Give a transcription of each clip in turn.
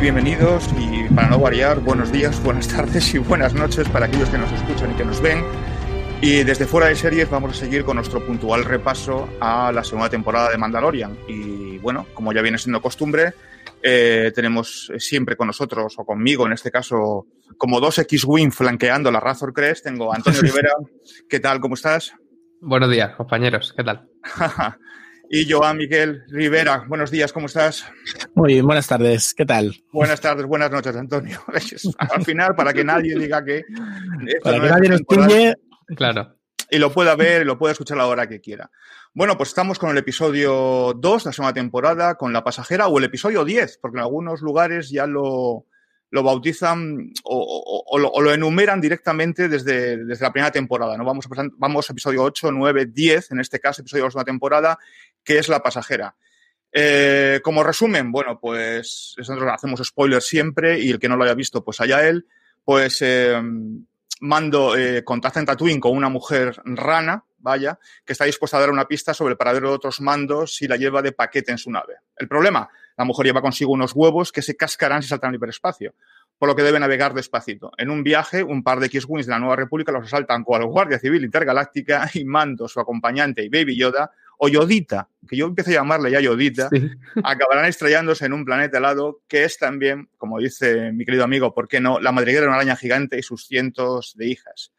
Bienvenidos y para no variar, buenos días, buenas tardes y buenas noches para aquellos que nos escuchan y que nos ven. Y desde fuera de series vamos a seguir con nuestro puntual repaso a la segunda temporada de Mandalorian. Y bueno, como ya viene siendo costumbre, eh, tenemos siempre con nosotros, o conmigo en este caso, como dos X-Wing flanqueando la Razor Crest. Tengo a Antonio Rivera. ¿Qué tal? ¿Cómo estás? Buenos días, compañeros. ¿Qué tal? y Joan Miguel Rivera. Buenos días, ¿cómo estás? Muy bien, buenas tardes, ¿qué tal? Buenas tardes, buenas noches, Antonio. Al final, para que nadie diga que... Para que nadie nos pille... Claro. Y lo pueda ver y lo pueda escuchar a la hora que quiera. Bueno, pues estamos con el episodio 2, la segunda temporada, con La Pasajera, o el episodio 10, porque en algunos lugares ya lo, lo bautizan o, o, lo, o, lo, enumeran directamente desde, desde, la primera temporada. ¿no? Vamos, a, vamos a episodio 8, 9, 10, en este caso, episodio de la segunda temporada, que es La Pasajera. Eh, como resumen, bueno, pues nosotros hacemos spoilers siempre y el que no lo haya visto, pues allá él, pues eh, Mando eh, contacta en Tatooine con una mujer rana, vaya, que está dispuesta a dar una pista sobre el paradero de otros mandos si la lleva de paquete en su nave. El problema, la mujer lleva consigo unos huevos que se cascarán si saltan al hiperespacio, por lo que debe navegar despacito. En un viaje, un par de X-Wings de la Nueva República los asaltan cual Guardia Civil Intergaláctica y Mando, su acompañante y Baby Yoda, o Yodita, que yo empiezo a llamarle ya Yodita, sí. acabarán estrellándose en un planeta helado que es también, como dice mi querido amigo, ¿por qué no?, la madriguera de una araña gigante y sus cientos de hijas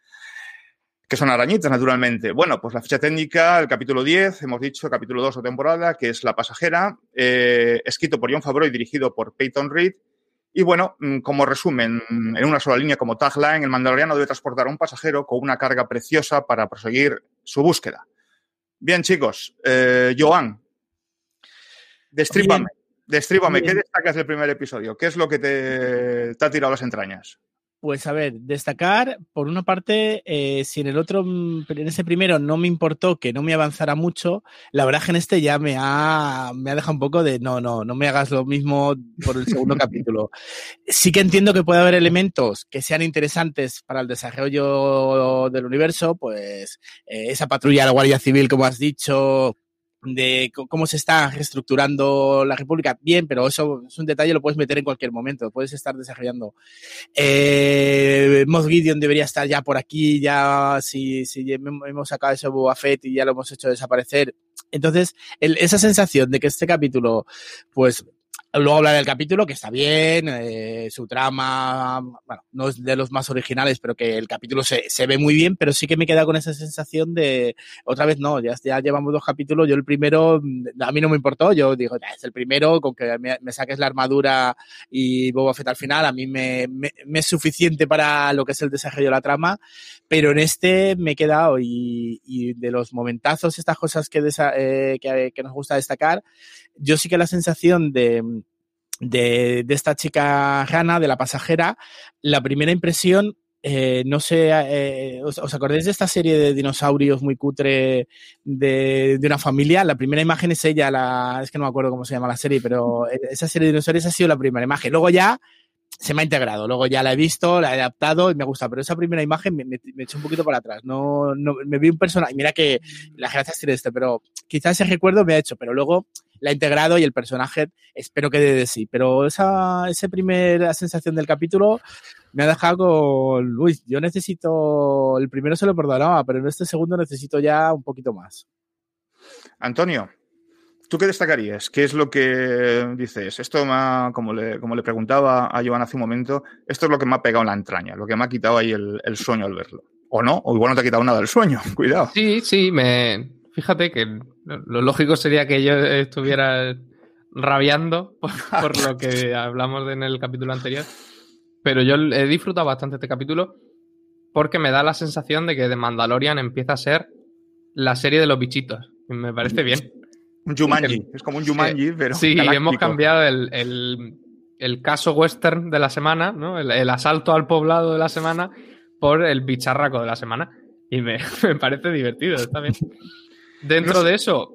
que son arañitas, naturalmente. Bueno, pues la fecha técnica, el capítulo 10, hemos dicho, capítulo 2 o temporada, que es La Pasajera, eh, escrito por John Favreau y dirigido por Peyton Reed. Y bueno, como resumen, en una sola línea como tagline, el mandaloriano debe transportar a un pasajero con una carga preciosa para proseguir su búsqueda. Bien, chicos, eh, Joan, destrípame, destrípame, ¿qué destacas del primer episodio? ¿Qué es lo que te, te ha tirado las entrañas? Pues a ver, destacar, por una parte, eh, si en el otro, en ese primero no me importó que no me avanzara mucho, la verdad que en este ya me ha, me ha dejado un poco de no, no, no me hagas lo mismo por el segundo capítulo. Sí que entiendo que puede haber elementos que sean interesantes para el desarrollo del universo, pues eh, esa patrulla de la Guardia Civil, como has dicho, de cómo se está reestructurando la República, bien, pero eso es un detalle, lo puedes meter en cualquier momento, puedes estar desarrollando. Eh, Gideon debería estar ya por aquí, ya si, si hemos sacado ese Boba Fett y ya lo hemos hecho desaparecer. Entonces, esa sensación de que este capítulo, pues, Luego hablar del capítulo, que está bien, eh, su trama, bueno, no es de los más originales, pero que el capítulo se, se ve muy bien, pero sí que me queda con esa sensación de, otra vez no, ya, ya llevamos dos capítulos, yo el primero, a mí no me importó, yo digo, ya, es el primero, con que me, saques la armadura y Boba Fett al final, a mí me, me, es suficiente para lo que es el desarrollo de la trama, pero en este me he quedado y, y de los momentazos, estas cosas que, desa, eh, que, que nos gusta destacar, yo sí que la sensación de, de, esta chica Hannah, de la pasajera, la primera impresión eh, no sé, eh, ¿os, ¿os, acordáis de esta serie de dinosaurios muy cutre de, de, una familia? La primera imagen es ella, la, es que no me acuerdo cómo se llama la serie, pero esa serie de dinosaurios ha sido la primera imagen. Luego ya se me ha integrado, luego ya la he visto, la he adaptado y me gusta, pero esa primera imagen me, me, me echó un poquito para atrás. No, me vi un personaje, mira que las gracias tiene este, pero quizás ese recuerdo me ha hecho, pero luego la ha integrado y el personaje espero que dé de sí. Pero esa, esa primera sensación del capítulo me ha dejado con, uy, yo necesito, el primero se lo perdonaba, pero en este segundo necesito ya un poquito más. Antonio, ¿tú qué destacarías? ¿Qué es lo que dices? Esto me ha, como, le, como le preguntaba a Joan hace un momento, esto es lo que me ha pegado en la entraña, lo que me ha quitado ahí el, el sueño al verlo. O no, o igual no te ha quitado nada el sueño, cuidado. Sí, sí, me, fíjate que lo lógico sería que yo estuviera rabiando por, por lo que hablamos en el capítulo anterior. Pero yo he disfrutado bastante este capítulo porque me da la sensación de que The Mandalorian empieza a ser la serie de los bichitos. Y me parece bien. Un Jumanji, es como un Jumanji, sí, pero. Sí, galáctico. hemos cambiado el, el, el, caso western de la semana, ¿no? El, el, asalto al poblado de la semana por el bicharraco de la semana. Y me, me parece divertido, está bien. Dentro no sé. de eso,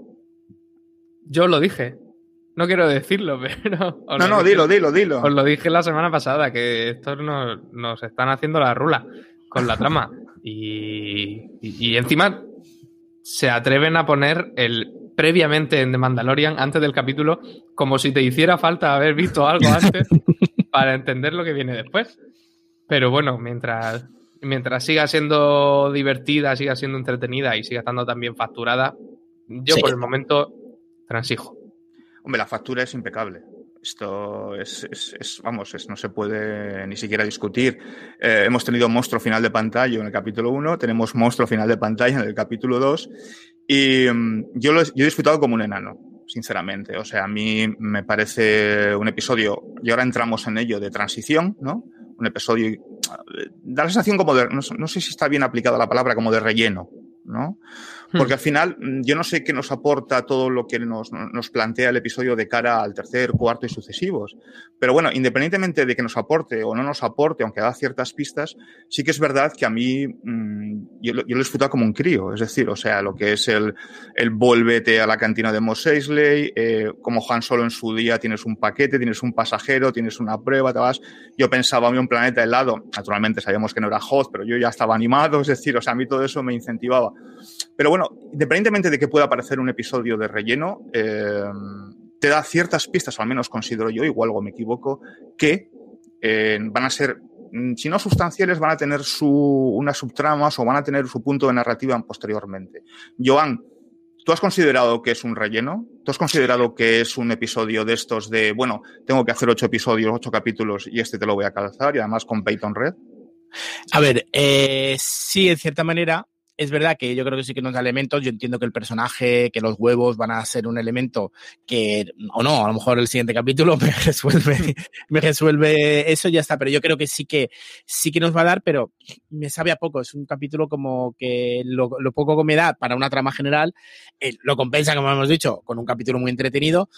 yo lo dije. No quiero decirlo, pero. No, no, dilo, dilo, dilo. Os lo dije la semana pasada, que estos nos, nos están haciendo la rula con la trama. Y, y, y, encima se atreven a poner el previamente en The Mandalorian, antes del capítulo, como si te hiciera falta haber visto algo antes para entender lo que viene después. Pero bueno, mientras, mientras siga siendo divertida, siga siendo entretenida y siga estando también facturada, yo por el momento transijo. Hombre, la factura es impecable. Esto es, vamos, no se puede ni siquiera discutir. Eh, hemos tenido monstruo final de pantalla en el capítulo 1, tenemos monstruo final de pantalla en el capítulo 2 y mm, yo, lo, yo he disfrutado como un enano, sinceramente. O sea, a mí me parece un episodio, y ahora entramos en ello, de transición, ¿no? Un episodio, da la sensación como de, no, no sé si está bien aplicada la palabra, como de relleno, ¿no? Porque al final mm, yo no sé qué nos aporta todo lo que nos, nos, plantea el episodio de cara al tercer, cuarto y sucesivos. Pero bueno, independientemente de que nos aporte o no nos aporte, aunque da ciertas pistas, sí que es verdad que a mí mmm, yo, yo, lo he disfrutado como un crío. Es decir, o sea, lo que es el, el volvete a la cantina de Mos Eisley, eh, como Han Solo en su día tienes un paquete, tienes un pasajero, tienes una prueba, te vas. Yo pensaba a mí un planeta helado. Naturalmente sabíamos que no era Hoth, pero yo ya estaba animado. Es decir, o sea, a mí todo eso me incentivaba. Pero bueno, independientemente de que pueda aparecer un episodio de relleno, eh, te da ciertas pistas, o al menos considero yo, igual algo me equivoco, que eh, van a ser, mm, si no sustanciales, van a tener su, unas subtramas o van a tener su punto de narrativa posteriormente. Joan, ¿tú has considerado que es un relleno? ¿Tú has considerado que es un episodio de estos de, bueno, tengo que hacer ocho episodios, ocho capítulos y este te lo voy a calzar y además con Peyton Red? A ver, eh, sí, en cierta manera, es verdad que yo creo que sí que nos da elementos. Yo entiendo que el personaje, que los huevos van a ser un elemento que, o no, a lo mejor el siguiente capítulo me resuelve, eso y ya está. Pero yo creo que sí que, sí que nos va a dar, pero me sabe a poco. Es un capítulo como que lo, lo poco que me da para una trama general, eh, lo compensa, como hemos dicho, con un capítulo muy entretenido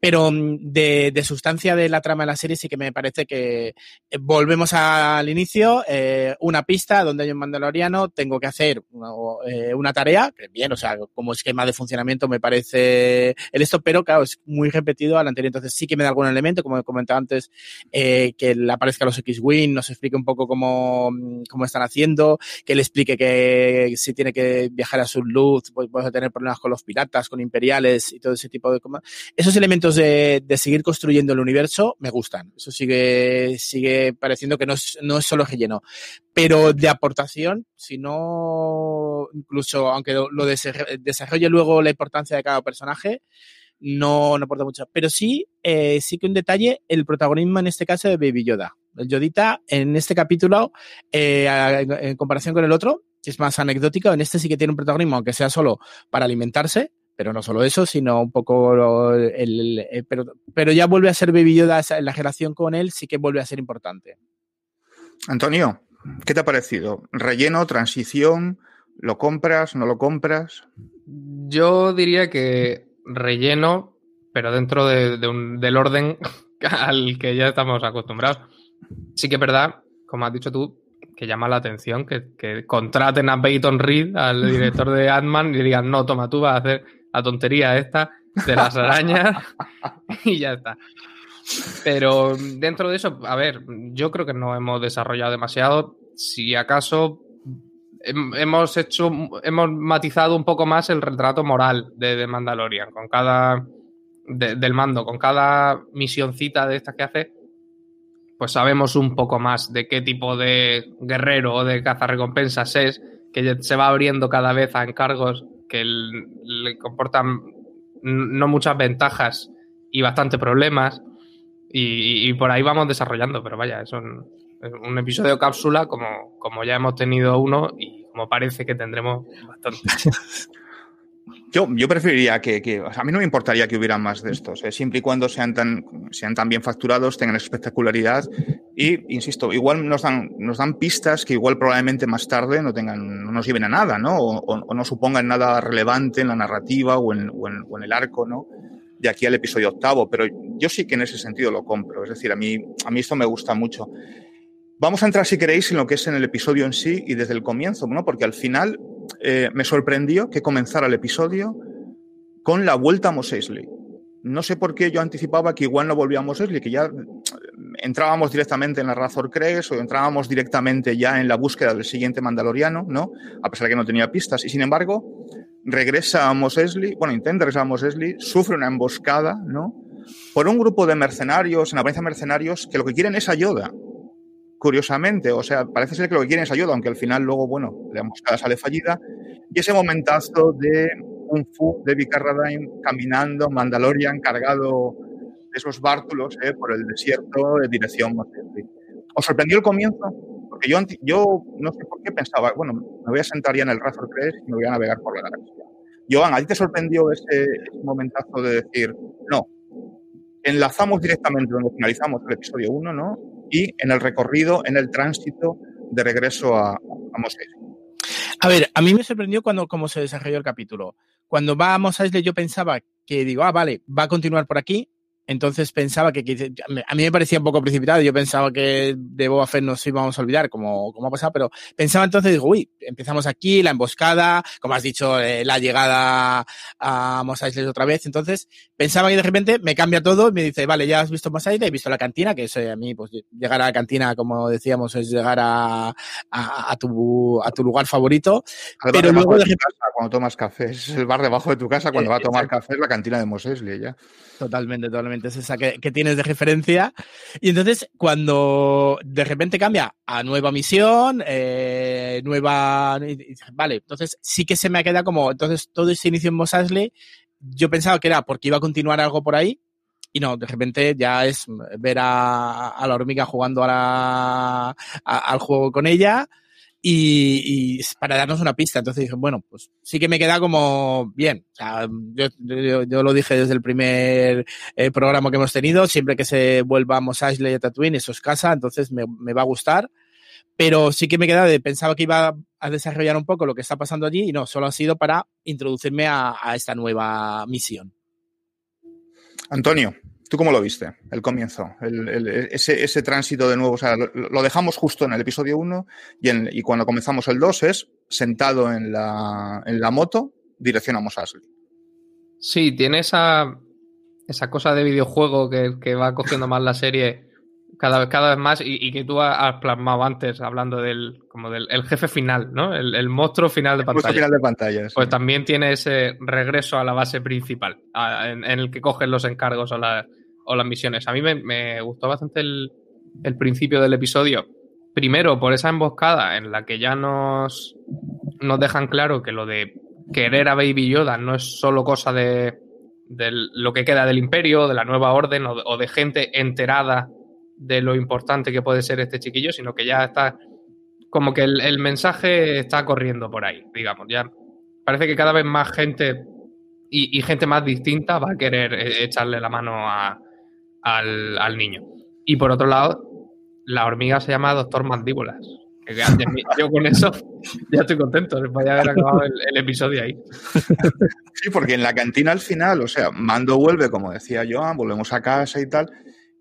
pero mm, de, sustancia de la trama de la serie sí que me parece que eh, volvemos al inicio, eh, una pista donde hay un mandaloriano, tengo que hacer una, eh, una, tarea, que bien, o sea, como esquema de funcionamiento me parece el esto, pero claro, es muy repetido al anterior, entonces sí que me da algún elemento, como he comentado antes, eh, que le aparezca los X-Wing, nos explique un poco cómo, cómo están haciendo, que le explique que si tiene que viajar a su luz, pues puede tener problemas con los piratas, con imperiales y todo ese tipo de cosas. Esos elementos de, seguir construyendo el universo me gustan. Eso sigue, sigue pareciendo que no es, no es solo relleno. Pero de aportación, si no, incluso aunque lo, desarrolle luego la importancia de cada personaje, no, no aporta mucho. Pero sí, eh, sí que un detalle, el protagonismo en este caso de Baby Yoda. El Yodita en este capítulo, eh, en comparación con el otro, que es más anecdótico, en este sí que tiene un protagonismo, aunque sea solo para alimentarse, pero no solo eso, sino un poco el, el, el, pero, pero ya vuelve a ser Baby Yoda, la relación con él sí que vuelve a ser importante. Antonio, ¿qué te ha parecido? ¿Relleno, transición? ¿Lo compras, no lo compras? Yo diría que relleno, pero dentro de, de un, del orden al que ya estamos acostumbrados. Sí que es verdad, como has dicho tú, que llama la atención que, que contraten a Peyton Reed, al director de Ant-Man, y digan, no, toma, tú vas a hacer la tontería esta de las arañas y ya está. Pero dentro de eso, a ver, yo creo que no hemos desarrollado demasiado. Si acaso hemos hecho, hemos matizado un poco más el retrato moral de, de Mandalorian con cada de, del mando, con cada misioncita de estas que hace, pues sabemos un poco más de qué tipo de guerrero o de cazarrecompensas es, que se va abriendo cada vez a encargos que le comportan no muchas ventajas y bastante problemas. Y, por ahí vamos desarrollando, pero vaya, es un, es un, episodio cápsula como, como ya hemos tenido uno y como parece que tendremos bastante. Yo, yo preferiría que, a mí no me importaría que hubiera más de estos, eh, siempre y cuando sean tan, sean tan bien facturados, tengan espectacularidad y, insisto, igual nos dan, nos dan pistas que igual probablemente más tarde no tengan, no nos lleven a nada, ¿no? O, no supongan nada relevante en la narrativa o en, o en, o en el arco, ¿no? de aquí al episodio octavo, pero yo sí que en ese sentido lo compro. Es decir, a mí, a mí esto me gusta mucho. Vamos a entrar, si queréis, en lo que es en el episodio en sí y desde el comienzo, ¿no? Porque al final eh, me sorprendió que comenzara el episodio con la vuelta a Mos. No sé por qué yo anticipaba que igual no volvíamos a Eisley, que ya entrábamos directamente en la Razor Crest o entrábamos directamente ya en la búsqueda del siguiente Mandaloriano, ¿no? A pesar de que no tenía pistas. Y sin embargo, regresa a Mos Eisley, bueno, intenta regresar a Mos sufre una emboscada, ¿no? Por un grupo de mercenarios, en apariencia mercenarios, que lo que quieren es ayuda. Curiosamente, o sea, parece ser que lo que quieren es ayuda, aunque al final luego, bueno, la emboscada sale fallida. Y ese momentazo de un Fu de Vicarradine caminando, Mandalorian cargado esos bártulos eh, por el desierto de dirección ¿Os sorprendió el comienzo? Porque yo, yo no sé por qué pensaba, bueno, me voy a sentar ya en el Razor Crest y me voy a navegar por la galaxia. Joan, ¿a ti te sorprendió ese, momentazo de decir, no, enlazamos directamente donde finalizamos el episodio 1, ¿no? Y en el recorrido, en el tránsito de regreso a, a Mos A ver, a mí me sorprendió cuando cómo se desarrolló el capítulo. Cuando vamos a Isle yo pensaba que digo, ah, vale, va a continuar por aquí, entonces pensaba que, a mí me parecía un poco precipitado. Yo pensaba que de Boba Fett nos íbamos a olvidar, como, como ha pasado, pero pensaba entonces, digo, uy, empezamos aquí, la emboscada, como has dicho, eh, la llegada a Mos Eisley otra vez. Entonces pensaba que de repente me cambia todo y me dice, vale, ya has visto Mos Eisley, he visto la cantina, que es eh, a mí, pues llegar a la cantina, como decíamos, es llegar a, a, tu, a tu lugar favorito. pero luego de casa, cuando tomas café, es el bar debajo de tu casa, cuando va a tomar café es la cantina de Mos Eisley, ya. Totalmente, totalmente. Es esa que, tienes de referencia. Y entonces, cuando de repente cambia a nueva misión, eh, nueva. Vale, entonces sí que se me ha quedado como. Entonces, todo ese inicio en Mos yo pensaba que era porque iba a continuar algo por ahí. Y no, de repente ya es ver a, la hormiga jugando a al juego con ella y, para darnos una pista. Entonces dije, bueno, pues sí que me queda como bien. O sea, yo, lo dije desde el primer eh, programa que hemos tenido, siempre que se vuelva a Mos Eisley a Tatooine, eso es casa, entonces me, va a gustar. Pero sí que me queda de, pensaba que iba a desarrollar un poco lo que está pasando allí y no, solo ha sido para introducirme a esta nueva misión. Antonio, ¿Tú cómo lo viste, el comienzo? ese, tránsito de nuevo, o sea, lo, dejamos justo en el episodio 1 y, cuando comenzamos el 2 es sentado en la, moto, dirección a Mos Sí, tiene esa, esa cosa de videojuego que, va cogiendo más la serie cada vez, cada vez más y, que tú has plasmado antes hablando del, como del jefe final, ¿no? El, monstruo final de pantalla. final de pantalla, Pues también tiene ese regreso a la base principal, en, el que cogen los encargos o, las misiones. A mí me, gustó bastante el, principio del episodio. Primero, por esa emboscada en la que ya nos, nos dejan claro que lo de querer a Baby Yoda no es solo cosa de, lo que queda del imperio, de la nueva orden o de gente enterada de lo importante que puede ser este chiquillo, sino que ya está como que el, mensaje está corriendo por ahí, digamos. Ya parece que cada vez más gente y, gente más distinta va a querer eh, echarle la mano al, niño. Y por otro lado, la hormiga se llama Doctor Mandíbulas. yo con eso ya estoy contento, de haber acabado el, el, episodio ahí. Sí, porque en la cantina al final, o sea, Mando vuelve, como decía Joan, volvemos a casa y tal,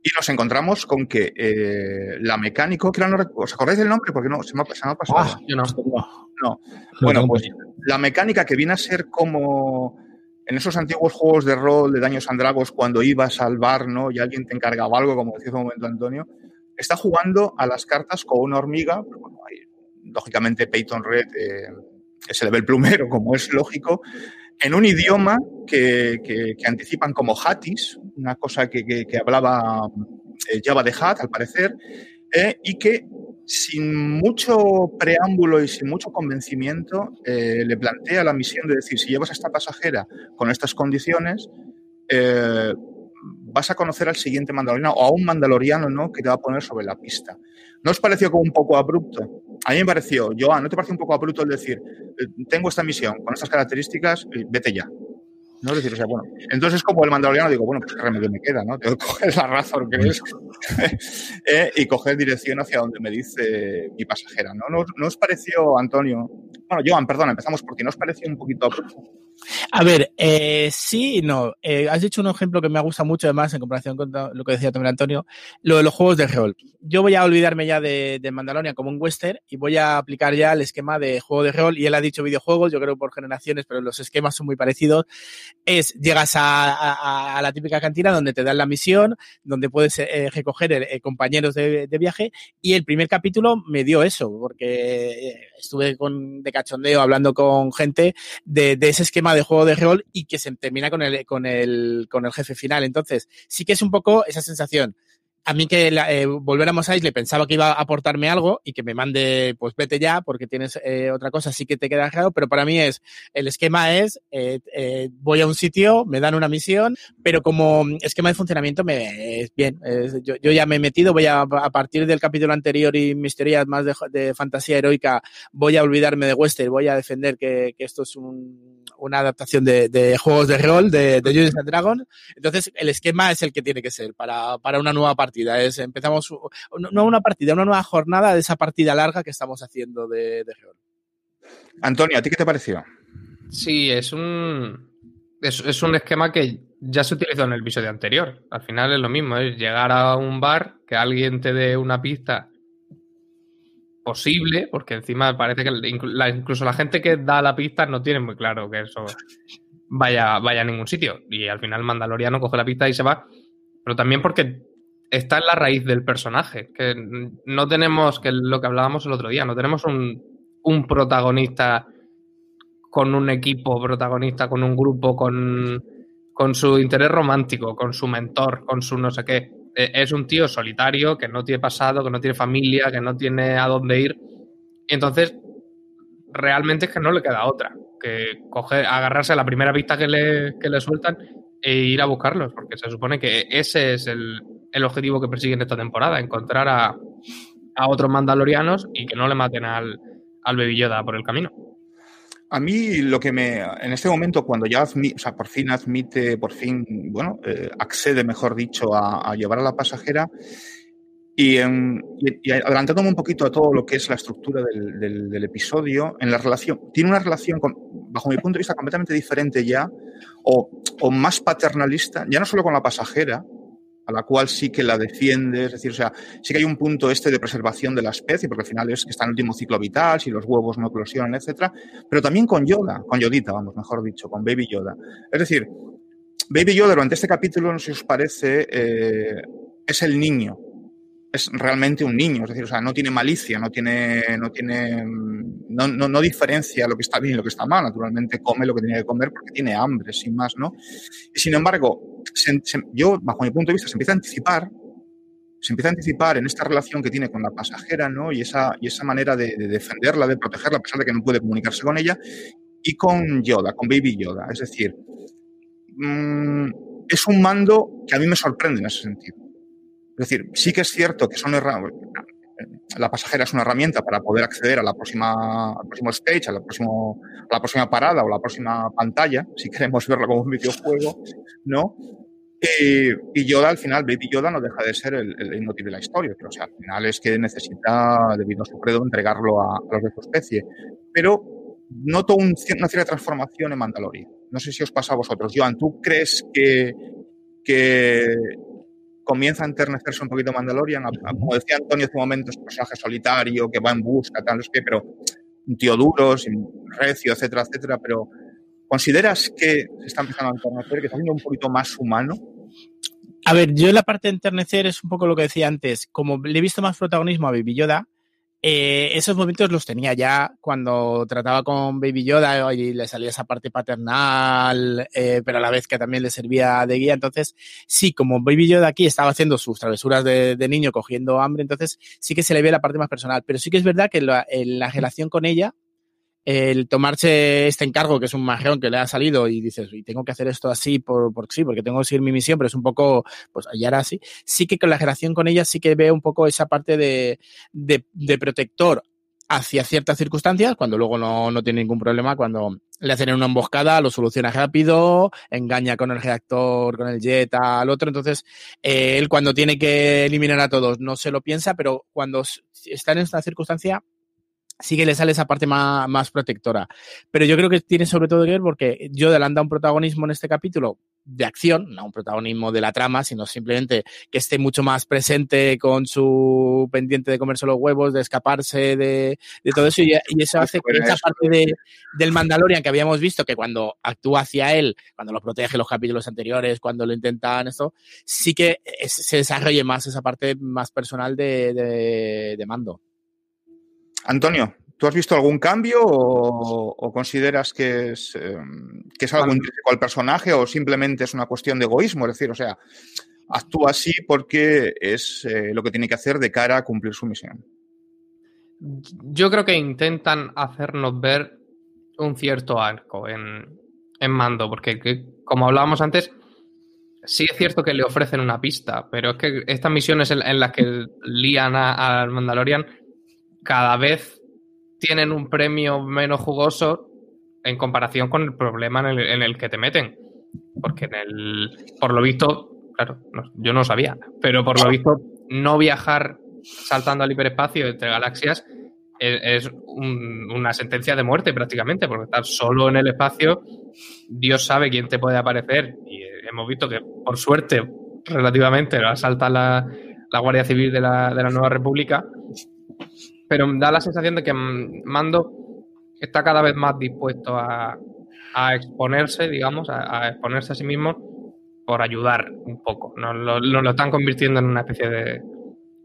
y nos encontramos con que eh, la mecánico, que no, ¿os acordáis del nombre? Porque no, se me ha, pasado. Ah, yo no. No. Bueno, pues la mecánica que viene a ser como en esos antiguos juegos de rol de Daños Andragos, cuando ibas al bar, ¿no? Y alguien te encargaba algo, como decía hace un momento Antonio, está jugando a las cartas con una hormiga. bueno, lógicamente Peyton Red eh, se le ve el plumero, como es lógico en un idioma que, anticipan como Hatis, una cosa que, hablaba eh, Java de Hat, al parecer, eh, y que sin mucho preámbulo y sin mucho convencimiento eh, le plantea la misión de decir, si llevas a esta pasajera con estas condiciones, vas a conocer al siguiente mandaloriano o a un mandaloriano ¿no? que te va a poner sobre la pista. ¿No os pareció como un poco abrupto? A mí me pareció, Joan, ¿no te pareció un poco abrupto el decir, eh, tengo esta misión con estas características, eh, vete ya? ¿No? Es decir, o sea, bueno, entonces como el mandaloriano digo, bueno, pues qué remedio me queda, ¿no? Tengo que coger la razón que es eh, y coger dirección hacia donde me dice mi pasajera, ¿no? ¿No, os pareció, Antonio, Bueno, Joan, perdona, empezamos porque nos pareció un poquito a ver, eh, sí y no. Eh, has dicho un ejemplo que me gusta mucho, además, en comparación con lo que decía también Antonio, lo de los juegos de rol. Yo voy a olvidarme ya de, de Mandalorian como un western y voy a aplicar ya el esquema de juego de rol. Y él ha dicho videojuegos, yo creo por generaciones, pero los esquemas son muy parecidos. Es, llegas a, la típica cantina donde te dan la misión, donde puedes eh, recoger eh, compañeros de, viaje. Y el primer capítulo me dio eso, porque estuve con, de cachondeo hablando con gente de, de ese esquema de juego de rol y que se termina con el, con el, con el jefe final. Entonces, sí que es un poco esa sensación a mí que eh, volver a Mos le pensaba que iba a aportarme algo y que me mande, pues vete ya, porque tienes eh, otra cosa, sí que te queda claro, pero para mí es, el esquema es, eh, eh, voy a un sitio, me dan una misión, pero como esquema de funcionamiento me es bien. yo, yo, ya me he metido, voy a, a partir del capítulo anterior y mis teorías más de, de fantasía heroica, voy a olvidarme de Western, voy a defender que, que esto es un, una adaptación de, de, juegos de rol de, de Dungeons and Dragons. Entonces, el esquema es el que tiene que ser para, para una nueva partida. Es, empezamos, no una partida, una nueva jornada de esa partida larga que estamos haciendo de, de Geol. Antonio, ¿a ti qué te pareció? Sí, es un, es, es, un esquema que ya se utilizó en el episodio anterior. Al final es lo mismo, es llegar a un bar, que alguien te dé una pista posible, porque encima parece que incluso la gente que da la pista no tiene muy claro que eso vaya, vaya a ningún sitio. Y al final Mandaloriano coge la pista y se va. Pero también porque está en la raíz del personaje. Que no tenemos, que lo que hablábamos el otro día, no tenemos un, un protagonista con un equipo protagonista, con un grupo, con, con, su interés romántico, con su mentor, con su no sé qué. E, es un tío solitario que no tiene pasado, que no tiene familia, que no tiene a dónde ir. Entonces, realmente es que no le queda otra que coger, agarrarse a la primera pista que le, que le sueltan e ir a buscarlos, porque se supone que ese es el, el objetivo que persiguen esta temporada, encontrar a, a otros mandalorianos y que no le maten al, al Baby Yoda por el camino. A mí lo que me, en este momento, cuando ya admite, o sea, por fin admite, por fin, bueno, eh, accede, mejor dicho, a, llevar a la pasajera y, en, y, adelantándome un poquito a todo lo que es la estructura del, episodio, en la relación, tiene una relación, con, bajo mi punto de vista, completamente diferente ya, o más paternalista, ya no solo con la pasajera, a la cual sí que la defiende, es decir, o sea, sí que hay un punto este de preservación de la especie, porque al final es que está en el último ciclo vital, si los huevos no eclosionan, etcétera, pero también con Yoda, con Yodita, vamos, mejor dicho, con Baby Yoda. Es decir, Baby Yoda durante este capítulo, no sé si os parece, eh, es el niño, es realmente un niño, es decir, o sea, no tiene malicia, no tiene, no tiene, no, no, no, diferencia lo que está bien y lo que está mal, naturalmente come lo que tiene que comer porque tiene hambre, sin más, ¿no? Y sin embargo, se, se, yo, bajo mi punto de vista, se empieza a anticipar, se empieza a anticipar en esta relación que tiene con la pasajera, ¿no? Y esa, y esa manera de, de defenderla, de protegerla, a pesar de que no puede comunicarse con ella, y con Yoda, con Baby Yoda, es decir, mmm, es un mando que a mí me sorprende en ese sentido es decir, sí que es cierto que son la pasajera es una herramienta para poder acceder a la próxima, al próximo stage, a la, próximo, a la próxima parada o la próxima pantalla, si queremos verlo como un videojuego, ¿no? Y, y Yoda, al final, Baby Yoda no deja de ser el, el motivo de la historia, pero o sea, al final es que necesita, debido a su credo, entregarlo a, a los de su especie. Pero noto un, una cierta transformación en Mandalorian. No sé si os pasa a vosotros. Joan, ¿tú crees que, que comienza a enternecerse un poquito Mandalorian. Como decía Antonio hace un momento, es un personaje solitario que va en busca, tal, no sé qué, pero un tío duro, sin recio, etcétera, etcétera. Pero ¿consideras que se está empezando a enternecer, que está siendo un poquito más humano? A ver, yo la parte de enternecer es un poco lo que decía antes. Como le he visto más protagonismo a Baby Yoda, eh, esos momentos los tenía ya cuando trataba con Baby Yoda y le salía esa parte paternal, eh, pero a la vez que también le servía de guía. Entonces, sí, como Baby Yoda aquí estaba haciendo sus travesuras de, niño, cogiendo hambre, entonces sí que se le ve la parte más personal. Pero sí que es verdad que en la relación con ella, el tomarse este encargo, que es un majón que le ha salido y dices, y tengo que hacer esto así por, por sí, porque tengo que seguir mi misión, pero es un poco, pues era así. Sí que con la generación con ella sí que veo un poco esa parte de, de, de protector hacia ciertas circunstancias, cuando luego no, no tiene ningún problema, cuando le hacen una emboscada, lo soluciona rápido, engaña con el reactor, con el jet al otro. Entonces, eh, él cuando tiene que eliminar a todos no se lo piensa, pero cuando está en esta circunstancia sí que le sale esa parte más, más, protectora. Pero yo creo que tiene sobre todo que ver porque yo le han dado un protagonismo en este capítulo de acción, no un protagonismo de la trama, sino simplemente que esté mucho más presente con su pendiente de comerse los huevos, de escaparse de, de todo eso. Y, y, eso hace que esa parte de, del Mandalorian que habíamos visto, que cuando actúa hacia él, cuando lo protege los capítulos anteriores, cuando lo intentan esto, sí que es, se desarrolle más esa parte más personal de, de, de mando. Antonio, ¿tú has visto algún cambio o, o consideras que es, eh, que es algo intrínseco al personaje o simplemente es una cuestión de egoísmo? Es decir, o sea, actúa así porque es eh, lo que tiene que hacer de cara a cumplir su misión. Yo creo que intentan hacernos ver un cierto arco en, en mando, porque que, como hablábamos antes, sí es cierto que le ofrecen una pista, pero es que estas misiones en, en las que lían al Mandalorian cada vez tienen un premio menos jugoso en comparación con el problema en el, que te meten. Porque en el, por lo visto, claro, yo no sabía, pero por lo visto, no viajar saltando al hiperespacio entre galaxias es, es un, una sentencia de muerte prácticamente, porque estar solo en el espacio, Dios sabe quién te puede aparecer. Y hemos visto que, por suerte, relativamente, lo asalta la, la Guardia Civil de la, de la Nueva República pero da la sensación de que Mando está cada vez más dispuesto a, a exponerse, digamos, a, a, exponerse a sí mismo por ayudar un poco. Nos lo, lo, lo están convirtiendo en una especie de,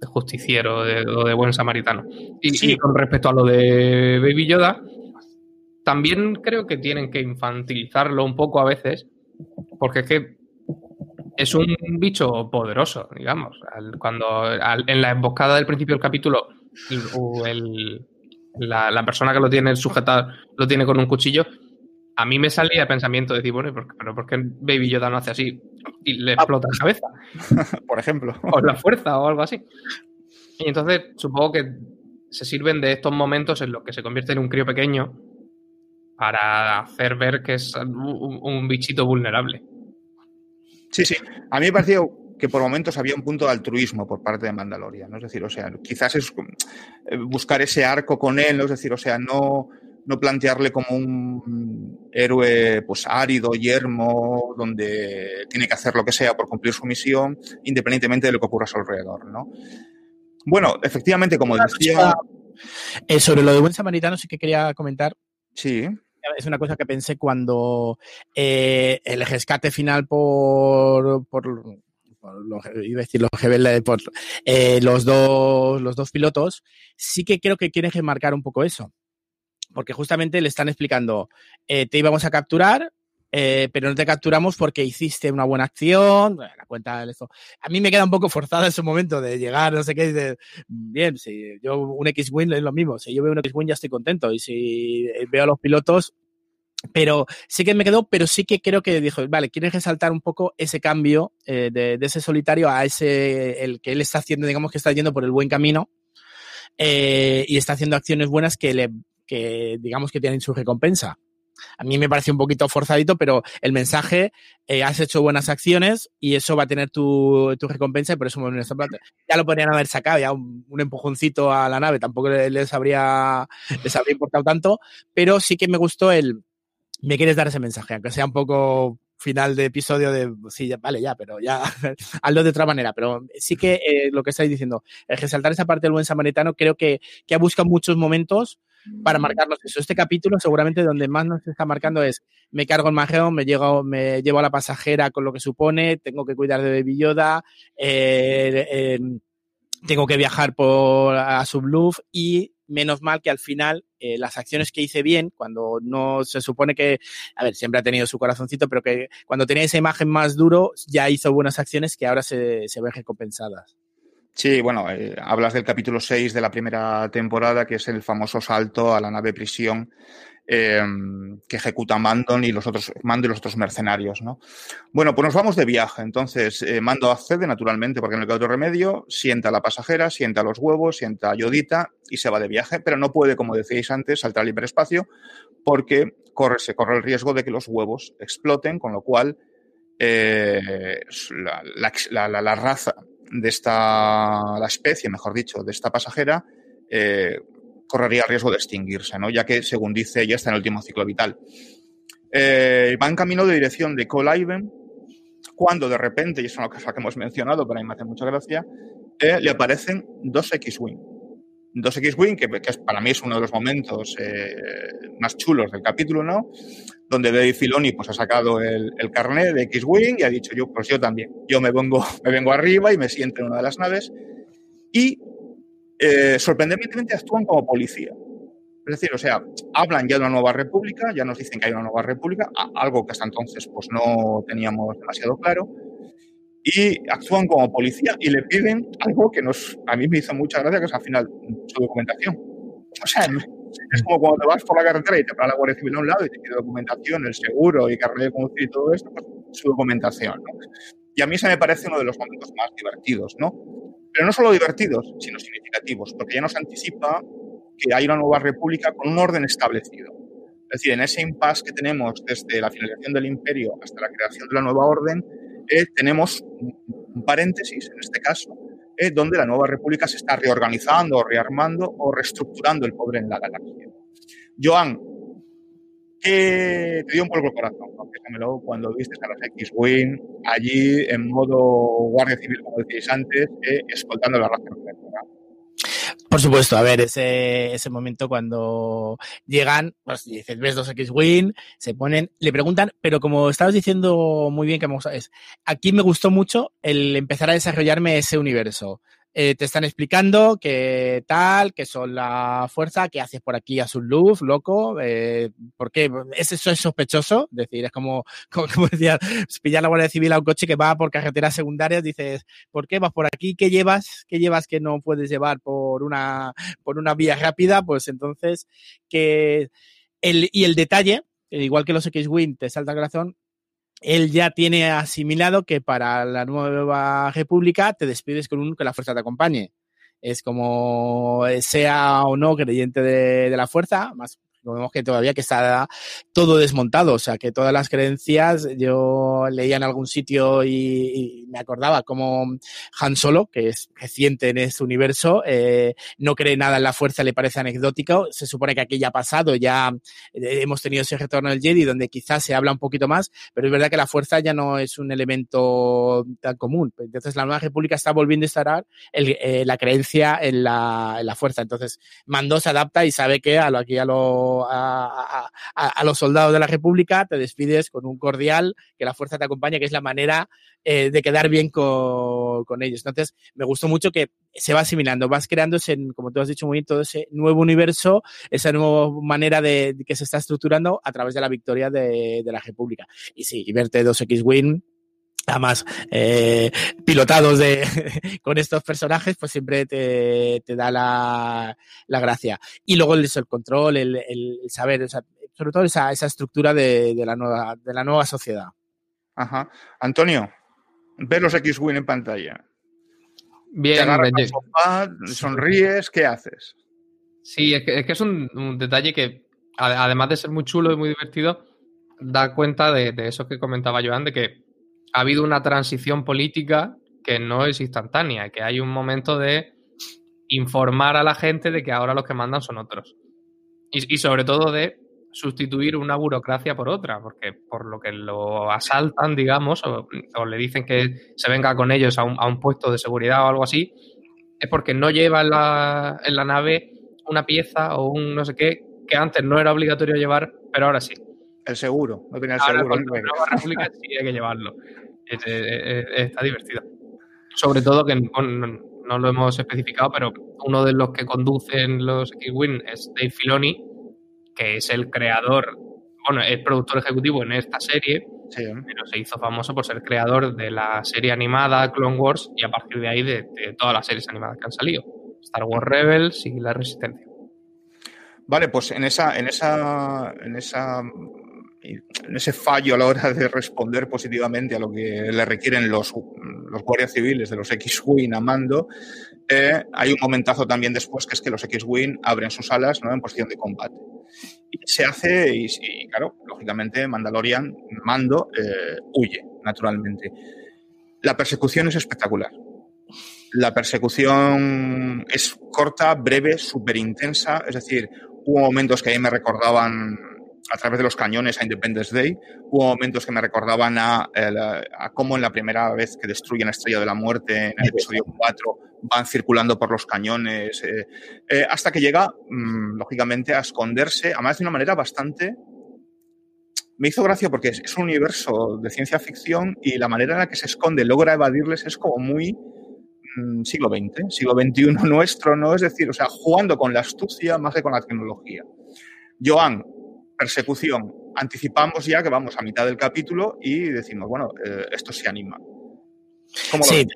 de justiciero de, o de buen samaritano. Y, sí. y, con respecto a lo de Baby Yoda, también creo que tienen que infantilizarlo un poco a veces, porque es que es un bicho poderoso, digamos. Cuando en la emboscada del principio del capítulo o el, la, la, persona que lo tiene sujetado lo tiene con un cuchillo, a mí me salía el pensamiento de decir, bueno, pero ¿por qué Baby Yoda no hace así y le explota la cabeza? Por ejemplo. O la fuerza o algo así. Y entonces supongo que se sirven de estos momentos en los que se convierte en un crío pequeño para hacer ver que es un, un bichito vulnerable. Sí, sí. A mí me pareció que por momentos había un punto de altruismo por parte de Mandalorian, ¿no? Es decir, o sea, quizás es eh, buscar ese arco con él, ¿no? Es decir, o sea, no, no plantearle como un héroe pues árido, yermo, donde tiene que hacer lo que sea por cumplir su misión, independientemente de lo que ocurra a su alrededor, ¿no? Bueno, efectivamente, como decía... Eh, sobre lo de buen samaritano sí que quería comentar. Sí es una cosa que pensé cuando eh, el rescate final por, por por los, iba a decir los por eh, los, dos, los dos pilotos, sí que creo que quieren marcar un poco eso. Porque justamente le están explicando, eh, te íbamos a capturar, eh, pero no te capturamos porque hiciste una buena acción, la cuenta de esto. A mí me queda un poco forzada ese momento de llegar, no sé qué, de, bien, si yo un X-Wing es lo mismo, si yo veo un X-Wing ya estoy contento y si veo a los pilotos, pero sí que me quedó, pero sí que creo que dijo, vale, quieres resaltar un poco ese cambio eh, de, de, ese solitario a ese, el que él está haciendo, digamos que está yendo por el buen camino eh, y está haciendo acciones buenas que le, que digamos que tienen su recompensa. A mí me parece un poquito forzadito, pero el mensaje, eh, has hecho buenas acciones y eso va a tener tu, tu recompensa y por eso me Ya lo podrían haber sacado, ya un, un, empujoncito a la nave, tampoco les habría, les habría importado tanto, pero sí que me gustó el, me quieres dar ese mensaje, aunque sea un poco final de episodio de, sí, ya, vale, ya, pero ya, hazlo de otra manera. Pero sí que eh, lo que estáis diciendo, el resaltar esa parte del buen samaritano, creo que, que ha buscado muchos momentos para marcarnos eso. Este capítulo seguramente donde más nos está marcando es me cargo el majeo, me, llego, me llevo a la pasajera con lo que supone, tengo que cuidar de Baby Yoda, eh, eh, tengo que viajar por a Subluf y menos mal que al final eh, las acciones que hice bien, cuando no se supone que, a ver, siempre ha tenido su corazoncito, pero que cuando tenía esa imagen más duro, ya hizo buenas acciones que ahora se, se ven recompensadas. Sí, bueno, eh, hablas del capítulo 6 de la primera temporada, que es el famoso salto a la nave prisión eh, que ejecuta Mandon y los otros, Mando y los otros mercenarios, ¿no? Bueno, pues nos vamos de viaje. Entonces, eh, Mando accede naturalmente, porque no queda otro remedio, sienta a la pasajera, sienta a los huevos, sienta a Yodita y se va de viaje, pero no puede, como decíais antes, saltar al hiperespacio porque corre, se corre el riesgo de que los huevos exploten, con lo cual eh, la, la, la, la, raza de esta, la especie, mejor dicho, de esta pasajera, eh, correría riesgo de extinguirse, ¿no? ya que, según dice, ya está en el último ciclo vital. Eh, va en camino de dirección de Colaiven cuando de repente, y es una cosa que hemos mencionado, pero a mí me hace mucha gracia, eh, le aparecen dos X-Wing. Dos X-Wing, que, para mí es uno de los momentos eh, más chulos del capítulo, ¿no? Donde Dave Filoni pues, ha sacado el, el carnet de X-Wing y ha dicho, yo, pues yo también. Yo me vengo, me vengo arriba y me siento en una de las naves. Y eh, sorprendentemente actúan como policía. Es decir, o sea, hablan ya de una nueva república, ya nos dicen que hay una nueva república, algo que hasta entonces pues no teníamos demasiado claro, y actúan como policía y le piden algo que nos, a mí me hizo mucha gracia, que es al final su documentación. O sea, es como cuando te vas por la carretera y te para la Guardia Civil a un lado y te pide documentación, el seguro y carnet de conducir y todo esto, pues su documentación. ¿no? Y a mí se me parece uno de los momentos más divertidos, ¿no? Pero no solo divertidos, sino significativos, porque ya nos anticipa que hay una nueva república con un orden establecido. Es decir, en ese impasse que tenemos desde la finalización del imperio hasta la creación de la nueva orden, eh, tenemos un paréntesis, en este caso, eh, donde la nueva república se está reorganizando rearmando o reestructurando el poder en la galaxia. Joan, ¿qué te dio un poco el corazón? cuando viste a los X-Wing allí en modo guardia civil, como decíais antes, eh, escoltando la raza por supuesto, a ver, ese, ese momento cuando llegan, pues dices, ves dos X-Wing, se ponen, le preguntan, pero como estabas diciendo muy bien que me gusta, es, aquí me gustó mucho el empezar a desarrollarme ese universo. Eh, te están explicando que tal, que son la fuerza, que haces por aquí a su luz, loco, eh, porque eso es sospechoso, es decir, es como, como, como decía, pillar la Guardia Civil a un coche que va por carreteras secundarias, dices, ¿por qué vas por aquí? ¿Qué llevas? ¿Qué llevas que no puedes llevar por una, por una vía rápida? Pues entonces, que el, y el detalle, igual que los X-Wing te salta el corazón, él ya tiene asimilado que para la nueva república te despides con un que la fuerza te acompañe. Es como sea o no creyente de, de la fuerza, más vemos que todavía que está todo desmontado, o sea, que todas las creencias, yo leía en algún sitio y, me acordaba como Han Solo, que es reciente en este universo, eh, no cree nada en la fuerza, le parece anecdótico, se supone que aquí ya ha pasado, ya eh, hemos tenido ese retorno del Jedi donde quizás se habla un poquito más, pero es verdad que la fuerza ya no es un elemento tan común. Entonces la Nueva República está volviendo a instalar eh, la creencia en la, en la fuerza. Entonces Mando se adapta y sabe que a lo, aquí a a, los soldados de la República, te despides con un cordial, que la fuerza te acompaña, que es la manera eh, de quedar bien con, ellos. Entonces, me gustó mucho que se va asimilando, vas creándose, como tú has dicho muy bien, todo ese nuevo universo, esa nueva manera de, que se está estructurando a través de la victoria de, la República. Y sí, y verte 2X-Win además eh, pilotados de, con estos personajes, pues siempre te, da la, gracia. Y luego el, el control, el, saber, sobre todo esa, esa estructura de, la nueva, de la nueva sociedad. Ajá. Antonio, ver los X-Wing en pantalla. Bien, sonríes, ¿qué haces? Sí, es que es, un, detalle que, además de ser muy chulo y muy divertido, da cuenta de, de eso que comentaba Joan, de que ha habido una transición política que no es instantánea, que hay un momento de informar a la gente de que ahora los que mandan son otros. Y, sobre todo de sustituir una burocracia por otra, porque por lo que lo asaltan, digamos, o, le dicen que se venga con ellos a un, puesto de seguridad o algo así, es porque no lleva en la, en la nave una pieza o un no sé qué que antes no era obligatorio llevar, pero ahora sí. El seguro, no tenía el seguro. República sí hay que llevarlo. está divertido. Sobre todo que no, lo hemos especificado, pero uno de los que conducen los X-Wing es Dave Filoni, que es el creador, bueno, es productor ejecutivo en esta serie, pero se hizo famoso por ser creador de la serie animada Clone Wars y a partir de ahí de, de todas las series animadas que han salido. Star Wars Rebels y La Resistencia. Vale, pues en esa, en esa, en esa en ese fallo a la hora de responder positivamente a lo que le requieren los, los guardias civiles de los X-Wing a mando, eh, hay un momentazo también después que es que los X-Wing abren sus alas ¿no? en posición de combate. Y se hace, y, claro, lógicamente Mandalorian, mando, eh, huye, naturalmente. La persecución es espectacular. La persecución es corta, breve, súper intensa. Es decir, hubo momentos que a mí me recordaban a través de los cañones a Independence Day. Hubo momentos que me recordaban a, a, cómo en la primera vez que destruyen la Estrella de la Muerte, en el episodio 4, van circulando por los cañones, eh, eh, hasta que llega, mmm, lógicamente, a esconderse, además de una manera bastante... Me hizo gracia porque es, es un universo de ciencia ficción y la manera en la que se esconde, logra evadirles, es como muy mmm, siglo XX, siglo XXI nuestro, ¿no? Es decir, o sea, jugando con la astucia más que con la tecnología. Joan, persecución. Anticipamos ya que vamos a mitad del capítulo y decimos, bueno, eh, esto se anima. ¿Cómo sí,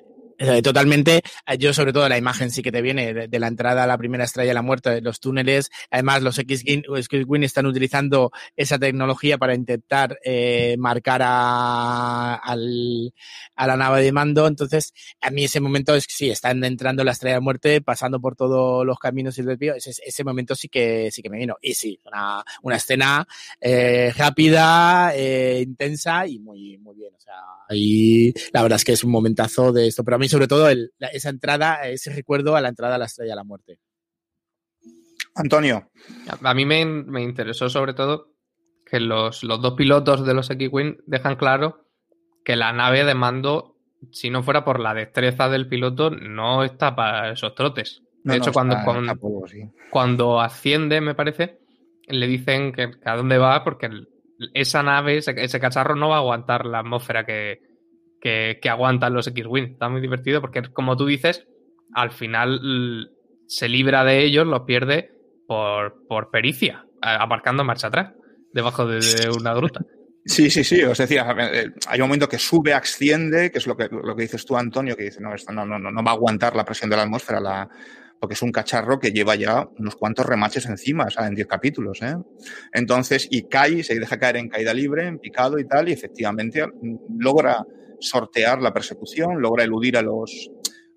totalmente. Yo, sobre todo, la imagen sí que te viene de, la entrada a la primera estrella de la muerte, de los túneles. Además, los X-Wing están utilizando esa tecnología para intentar eh, marcar a, al, a, la nave de mando. Entonces, a mí ese momento es que sí, están entrando la estrella de muerte, pasando por todos los caminos y el desvío. Ese, ese momento sí que, sí que me vino. Y sí, una, una escena eh, rápida, eh, intensa y muy, muy bien. O la verdad es que es un momentazo de esto. Pero a mí sobre todo el, esa entrada, ese recuerdo a la entrada a la estrella de la muerte. Antonio. A mí me, me interesó sobre todo que los, los, dos pilotos de los X-Wing dejan claro que la nave de mando, si no fuera por la destreza del piloto, no está para esos trotes. De No, hecho, no, cuando, está- cuando, está polvo, sí. cuando asciende, me parece, le dicen que, que a dónde va porque el- esa nave, ese, ese cacharro no va a aguantar la atmósfera que, que, aguantan los X-Wing. Está muy divertido porque, como tú dices, al final l- se libra de ellos, los pierde por, por pericia, aparcando marcha atrás, debajo de, una gruta. Sí, sí, sí. Os decía, eh, hay un momento que sube, asciende, que es lo que, lo que dices tú, Antonio, que dice, no, esto no, no, no, no va a aguantar la presión de la atmósfera, la, porque es un cacharro que lleva ya unos cuantos remaches encima, o sea, en 10 capítulos, ¿eh? Entonces, y cae, se deja caer en caída libre, en picado y tal, y efectivamente mm, logra sortear la persecución, logra eludir a los,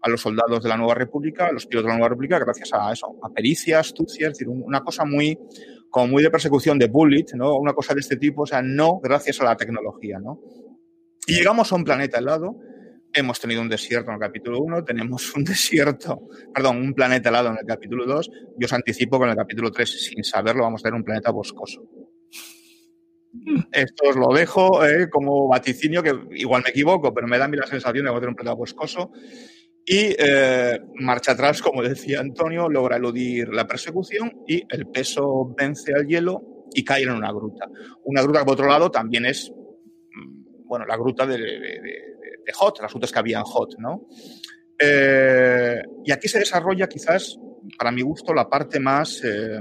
a los soldados de la Nueva República, a los pilotos de la Nueva República, gracias a eso, a pericia, astucia, es decir, un- una cosa muy, como muy de persecución de bullet, ¿no? Una cosa de este tipo, o sea, no gracias a la tecnología, ¿no? Y llegamos a un planeta helado, hemos tenido un desierto en el capítulo 1, tenemos un desierto, perdón, un planeta helado en el capítulo 2, y os anticipo que en el capítulo 3, sin saberlo, vamos a tener un planeta boscoso. Esto os lo dejo eh, como vaticinio, que igual me equivoco, pero me da a mí la sensación de que a un planeta boscoso. Y eh, marcha atrás, como decía Antonio, logra eludir la persecución y el peso vence al hielo y cae en una gruta. Una gruta que, por otro lado, también es, mm, bueno, la gruta de, Hot, las grutas que había en Hot, ¿no? Eh, y aquí se desarrolla quizás, para mi gusto, la parte más, eh,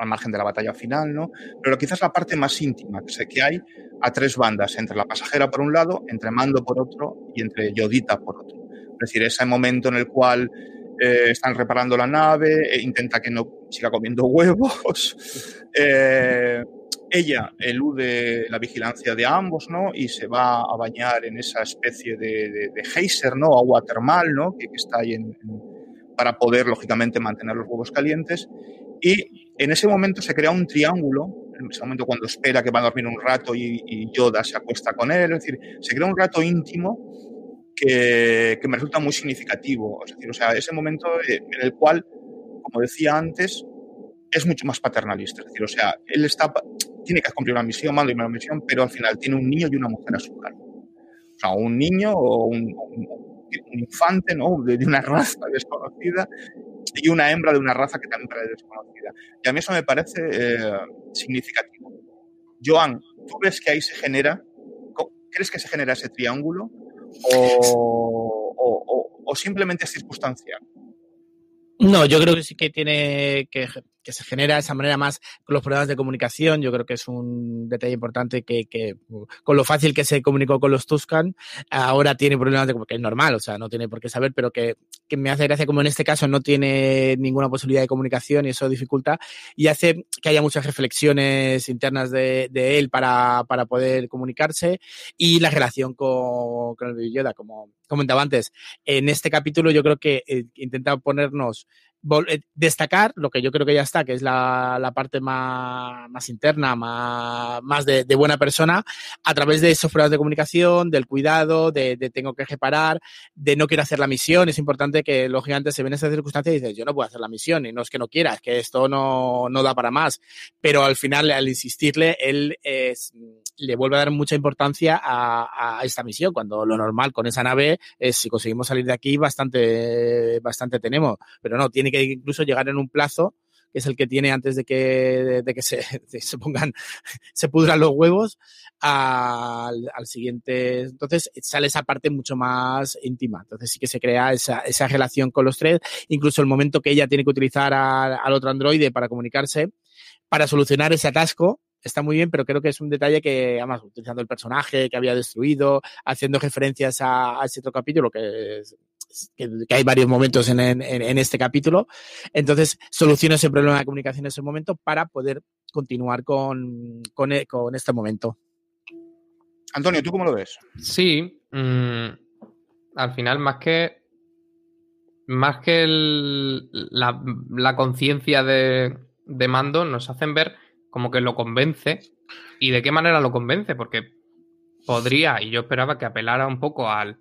al margen de la batalla final, ¿no? Pero quizás la parte más íntima que sé que hay a tres bandas, entre la pasajera por un lado, entre Mando por otro y entre Yodita por otro. Es decir, ese momento en el cual eh, están reparando la nave, e intenta que no siga comiendo huevos. Eh, ella elude la vigilancia de ambos, ¿no? Y se va a bañar en esa especie de, de, de geyser, ¿no? Agua termal, ¿no? Que, que está ahí en, en, para poder, lógicamente, mantener los huevos calientes. Y en ese momento se crea un triángulo, en ese momento cuando espera que va a dormir un rato y, y Yoda se acuesta con él, es decir, se crea un rato íntimo que, que, me resulta muy significativo. Es decir, o sea, ese momento en el cual, como decía antes, es mucho más paternalista. Es decir, o sea, él está, tiene que cumplir una misión, manda una misión, pero al final tiene un niño y una mujer a su cargo. O sea, un niño o un, un, un infante, ¿no? De, de, una raza desconocida y una hembra de una raza que también es desconocida. Y a mí eso me parece eh, significativo. Joan, ¿tú ves que ahí se genera, crees que se genera ese triángulo o, o, o, o simplemente es circunstancial? No, yo creo que sí que tiene que, que, se genera de esa manera más con los problemas de comunicación. Yo creo que es un detalle importante que, que con lo fácil que se comunicó con los Tuscan, ahora tiene problemas de que es normal, o sea, no tiene por qué saber, pero que, que me hace gracia como en este caso no tiene ninguna posibilidad de comunicación y eso dificulta y hace que haya muchas reflexiones internas de, de él para, para poder comunicarse y la relación con, con el Baby Yoda, como comentaba antes. En este capítulo yo creo que eh, intenta ponernos destacar lo que yo creo que ya está, que es la, la parte más, más, interna, más, más de, de, buena persona, a través de esos pruebas de comunicación, del cuidado, de, de, tengo que reparar, de no quiero hacer la misión. Es importante que los gigantes se ven en esa circunstancia y dicen, yo no puedo hacer la misión, y no es que no quiera, es que esto no, no da para más. Pero al final, al insistirle, él es, le vuelve a dar mucha importancia a, a, esta misión, cuando lo normal con esa nave es si conseguimos salir de aquí, bastante, bastante tenemos. Pero no, tiene que incluso llegar en un plazo que es el que tiene antes de que, de, que se, se, pongan, se pudran los huevos, al, al, siguiente. Entonces sale esa parte mucho más íntima. Entonces sí que se crea esa, esa relación con los tres. Incluso el momento que ella tiene que utilizar al otro androide para comunicarse, para solucionar ese atasco, está muy bien, pero creo que es un detalle que, además, utilizando el personaje que había destruido, haciendo referencias a, a ese otro capítulo, que es, que, que, hay varios momentos en, en, en, este capítulo. Entonces, soluciona ese problema de comunicación en ese momento para poder continuar con, con, con este momento. Antonio, ¿tú cómo lo ves? Sí, mmm, al final, más que. Más que el, la, la conciencia de, de mando, nos hacen ver como que lo convence. ¿Y de qué manera lo convence? Porque podría, y yo esperaba que apelara un poco al,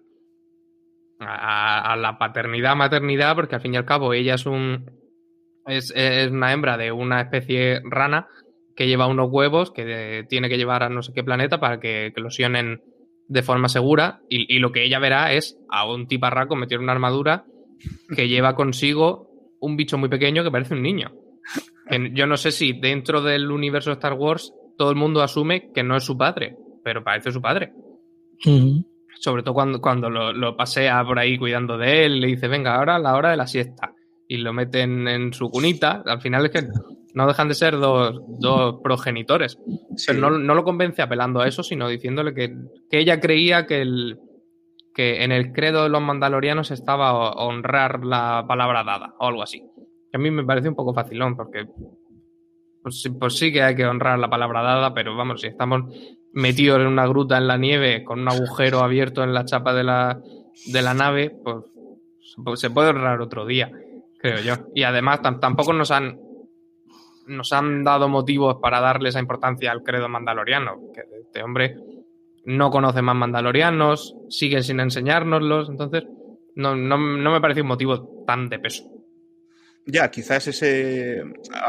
a, a, la paternidad, maternidad, porque al fin y al cabo ella es un es, es, una hembra de una especie rana que lleva unos huevos que tiene que llevar a no sé qué planeta para que eclosionen de forma segura y, y, lo que ella verá es a un tiparraco meter una armadura que lleva consigo un bicho muy pequeño que parece un niño. Que yo no sé si dentro del universo de Star Wars todo el mundo asume que no es su padre, pero parece su padre. Uh -huh sobre todo cuando, cuando lo, lo, pasea por ahí cuidando de él, le dice, venga, ahora la hora de la siesta, y lo meten en su cunita, al final es que no dejan de ser dos, dos progenitores. Sí. Pero no, no, lo convence apelando a eso, sino diciéndole que, que ella creía que, el, que en el credo de los mandalorianos estaba honrar la palabra dada, o algo así. Que a mí me parece un poco facilón, porque pues, pues sí que hay que honrar la palabra dada, pero vamos, si estamos metidos en una gruta en la nieve con un agujero abierto en la chapa de la, de la nave, pues, se puede honrar otro día, creo yo. Y además tampoco nos han nos han dado motivos para darle esa importancia al credo mandaloriano, que este hombre no conoce más mandalorianos, sigue sin enseñárnoslos, entonces no, no, no me parece un motivo tan de peso. Ya, quizás ese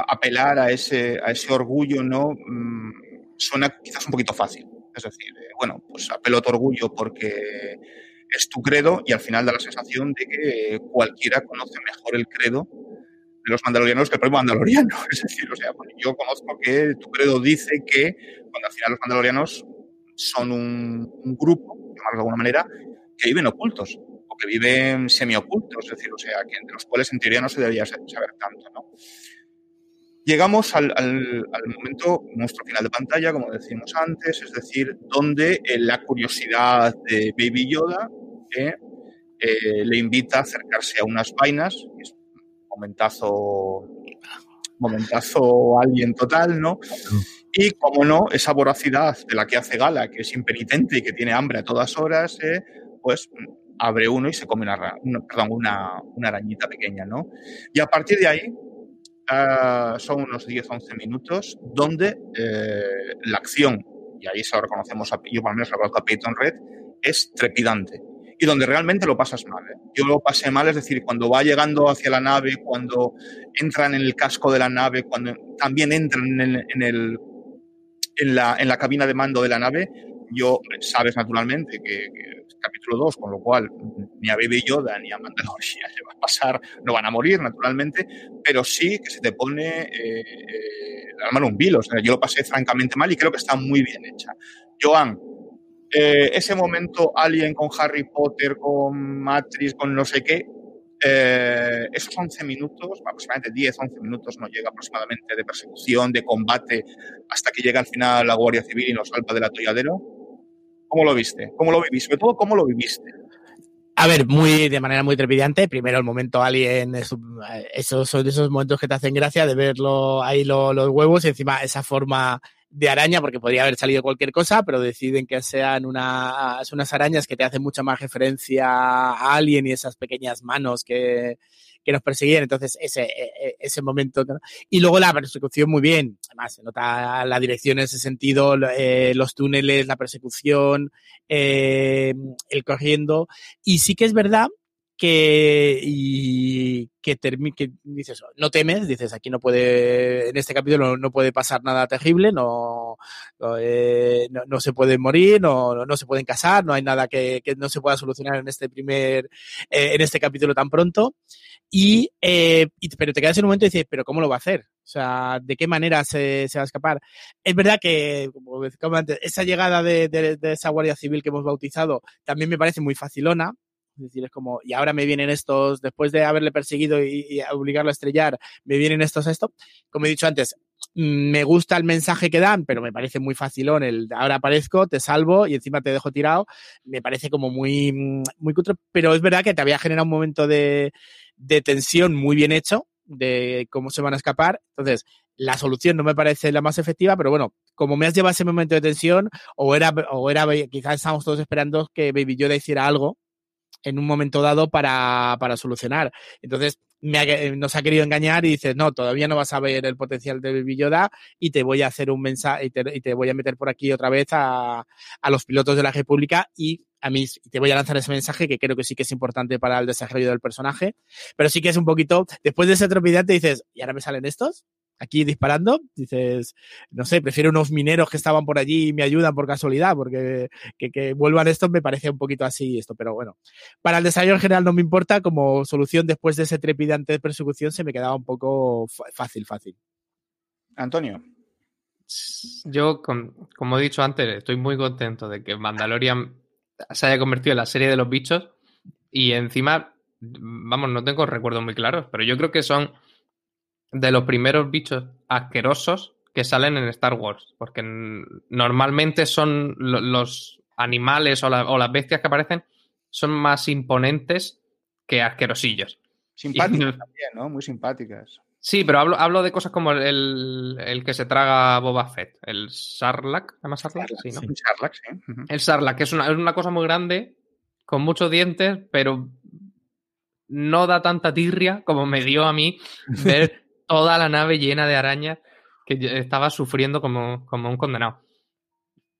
apelar a ese, a ese orgullo, ¿no? Mm, suena quizás un poquito fácil. Es decir, eh, bueno, pues apelo a tu orgullo porque es tu credo y al final da la sensación de que cualquiera conoce mejor el credo de los mandalorianos que el propio mandaloriano. Es decir, o sea, bueno, yo conozco que tu credo dice que cuando al final los mandalorianos son un, un grupo, de alguna manera, que viven ocultos que viven semiocultos, es decir, o sea, que entre los cuales en teoría no se debería saber tanto, ¿no? Llegamos al, momento, nuestro final de pantalla, como decimos antes, es decir, donde eh, la curiosidad de Baby Yoda eh, eh, le invita a acercarse a unas vainas, es un momentazo, momentazo alguien total, ¿no? Y, como no, esa voracidad de la que hace gala, que es impenitente y que tiene hambre a todas horas, pues abre uno y se come una, una, perdón, una, una arañita pequeña, ¿no? Y a partir de ahí, Uh, son unos 10-11 minutos donde eh, la acción, y ahí se lo reconocemos, a, yo al menos lo conozco a Peyton Red, es trepidante. Y donde realmente lo pasas mal. ¿eh? Yo lo pasé mal, es decir, cuando va llegando hacia la nave, cuando entran en el casco de la nave, cuando también entran en, el, en, la, en la cabina de mando de la nave, yo, sabes naturalmente que, que capítulo 2, con lo cual ni a Baby Yoda ni a Mandalorian se va a pasar, no van a morir naturalmente, pero sí que se te pone eh, eh, la mano un vilo. Yo lo pasé francamente mal y creo que está muy bien hecha. Joan, eh, ese momento Alien con Harry Potter, con Matrix, con no sé qué, eh, esos 11 minutos, aproximadamente 10, 11 minutos, no llega aproximadamente de persecución, de combate, hasta que llega al final la Guardia Civil y nos salva del atolladero. ¿Cómo lo viste? ¿Cómo lo viviste? Sobre todo, ¿cómo lo viviste? A ver, muy de manera muy trepidante. Primero el momento Alien, esos son esos momentos que te hacen gracia de verlo ahí lo, los huevos y encima esa forma de araña, porque podría haber salido cualquier cosa, pero deciden que sean unas, unas arañas que te hacen mucha más referencia a Alien y esas pequeñas manos que, que nos perseguían. Entonces, ese, e, e, ese momento. Y luego la persecución muy bien. Además, se nota la dirección en ese sentido, eh, los túneles, la persecución, eh, el corriendo. Y sí que es verdad que, y que, que dices, no temes, dices, aquí no puede, en este capítulo no, puede pasar nada terrible, no, no, eh, no, se puede morir, no, no, se pueden casar, no hay nada que, que no se pueda solucionar en este primer, eh, en este capítulo tan pronto. Y, eh, pero te quedas en un momento y dices, pero ¿cómo lo va a hacer? O sea, ¿de qué manera se, se va a escapar? Es verdad que, como antes, esa llegada de, de, de esa Guardia Civil que hemos bautizado también me parece muy facilona, es decir, es como, y ahora me vienen estos, después de haberle perseguido y, obligarlo a estrellar, me vienen estos a esto. Como he dicho antes, mm, me gusta el mensaje que dan, pero me parece muy facilón el ahora aparezco, te salvo y encima te dejo tirado. Me parece como muy, mm, muy cutre, pero es verdad que te había generado un momento de, de tensión muy bien hecho de cómo se van a escapar. Entonces, la solución no me parece la más efectiva, pero bueno, como me has llevado ese momento de tensión, o era, o era, quizás estábamos todos esperando que Baby Yoda hiciera algo en un momento dado para, para solucionar. Entonces, me nos ha querido engañar y dices, no, todavía no vas a ver el potencial de Baby Yoda y te voy a hacer un mensaje y te, voy a meter por aquí otra vez a, a los pilotos de la República y a mí te voy a lanzar ese mensaje que creo que sí que es importante para el desarrollo del personaje, pero sí que es un poquito, después de ese atropellante te dices, ¿y ahora me salen estos? Aquí disparando, dices, no sé, prefiero unos mineros que estaban por allí y me ayudan por casualidad, porque que, vuelvan estos me parece un poquito así esto, pero bueno, para el desarrollo en general no me importa, como solución después de ese trepidante de persecución se me quedaba un poco fácil, fácil. Antonio. Yo, como he dicho antes, estoy muy contento de que Mandalorian se haya convertido en la serie de los bichos y encima, vamos, no tengo recuerdos muy claros, pero yo creo que son de los primeros bichos asquerosos que salen en Star Wars, porque normalmente son los animales o, las bestias que aparecen son más imponentes que asquerosillos. Simpáticas también, ¿no? Muy simpáticas. Sí, pero hablo, hablo de cosas como el, que se traga Boba Fett, el Sarlacc, ¿se llama Sarlacc? Sí, ¿no? Sarlacc, sí. El Sarlacc, que es una, es una cosa muy grande, con muchos dientes, pero no da tanta tirria como me dio a mí ver toda la nave llena de arañas que estaba sufriendo como, un condenado.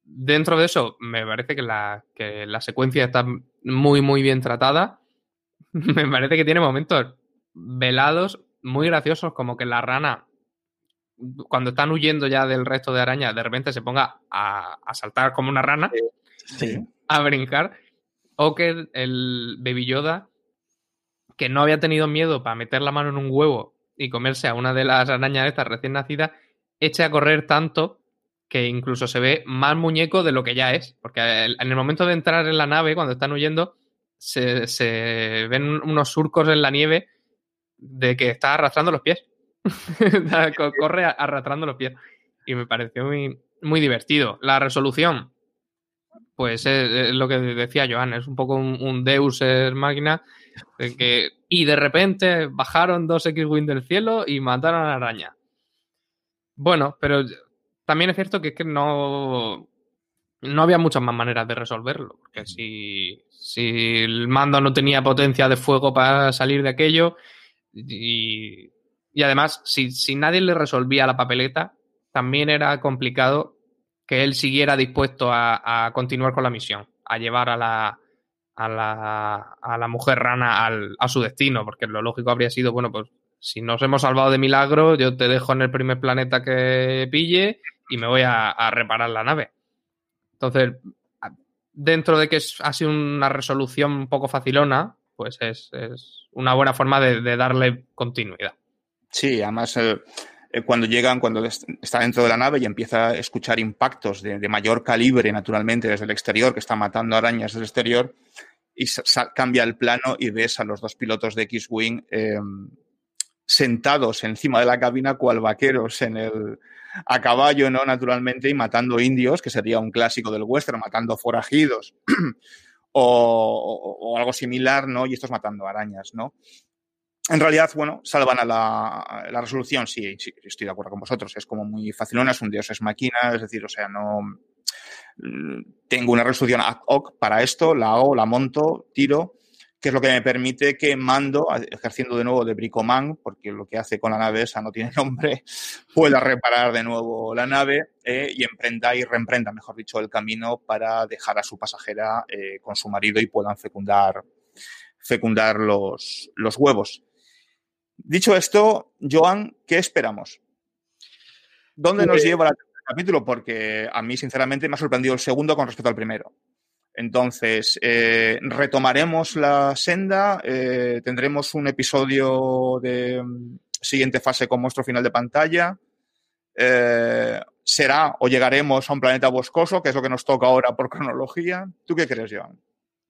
Dentro de eso, me parece que la, que la secuencia está muy, muy bien tratada. me parece que tiene momentos velados, muy graciosos, como que la rana, cuando están huyendo ya del resto de arañas, de repente se ponga a, saltar como una rana, a brincar. O que el Baby Yoda, que no había tenido miedo para meter la mano en un huevo y comerse a una de las arañas estas recién nacidas, eche a correr tanto que incluso se ve más muñeco de lo que ya es. Porque en el momento de entrar en la nave, cuando están huyendo, se, ven unos surcos en la nieve de que está arrastrando los pies. Corre arrastrando los pies. Y me pareció muy, muy divertido. La resolución, pues es, lo que decía Joan, es un poco un, Deus es máquina. que, y de repente bajaron dos X-Wing del cielo y mataron a la araña. Bueno, pero también es cierto que es que no, no había muchas más maneras de resolverlo. Porque si, si el mando no tenía potencia de fuego para salir de aquello, y, y además, si, si nadie le resolvía la papeleta, también era complicado que él siguiera dispuesto a, continuar con la misión, a llevar a la, a la, a la mujer rana al, a su destino, porque lo lógico habría sido, bueno, pues si nos hemos salvado de milagro, yo te dejo en el primer planeta que pille y me voy a, reparar la nave. Entonces, dentro de que ha sido una resolución un poco facilona, pues es, una buena forma de, darle continuidad. Sí, además... Eh, eh, cuando llegan, cuando está dentro de la nave y empieza a escuchar impactos de, mayor calibre, naturalmente, desde el exterior, que está matando arañas desde el exterior, y cambia el plano y ves a los dos pilotos de X-Wing em, sentados encima de la cabina, cual vaqueros en el, a caballo, ¿no? Naturalmente, y matando indios, que sería un clásico del western, matando forajidos. o, algo similar, ¿no? Y estos matando arañas, ¿no? en realidad, bueno, salvan a la, la resolución, sí, sí, estoy de acuerdo con vosotros. Es como muy facilona, es un dios es máquina, es decir, o sea, no tengo una resolución ad hoc para esto, la hago, la monto, tiro, que es lo que me permite que Mando, ejerciendo de nuevo de bricoman, porque lo que hace con la nave esa no tiene nombre, pueda reparar de nuevo la nave eh, y emprenda y reemprenda, mejor dicho, el camino para dejar a su pasajera eh, con su marido y puedan fecundar, fecundar los, los huevos. Dicho esto, Joan, ¿qué esperamos? ¿Dónde nos pues lleva el capítulo? Porque a mí, sinceramente, me ha sorprendido el segundo con respecto al primero. Entonces, eh, retomaremos la senda, eh, tendremos un episodio de mm, siguiente fase con monstruo final de pantalla. Eh, será o llegaremos a un planeta boscoso, que es lo que nos toca ahora por cronología. ¿Tú qué crees, Joan?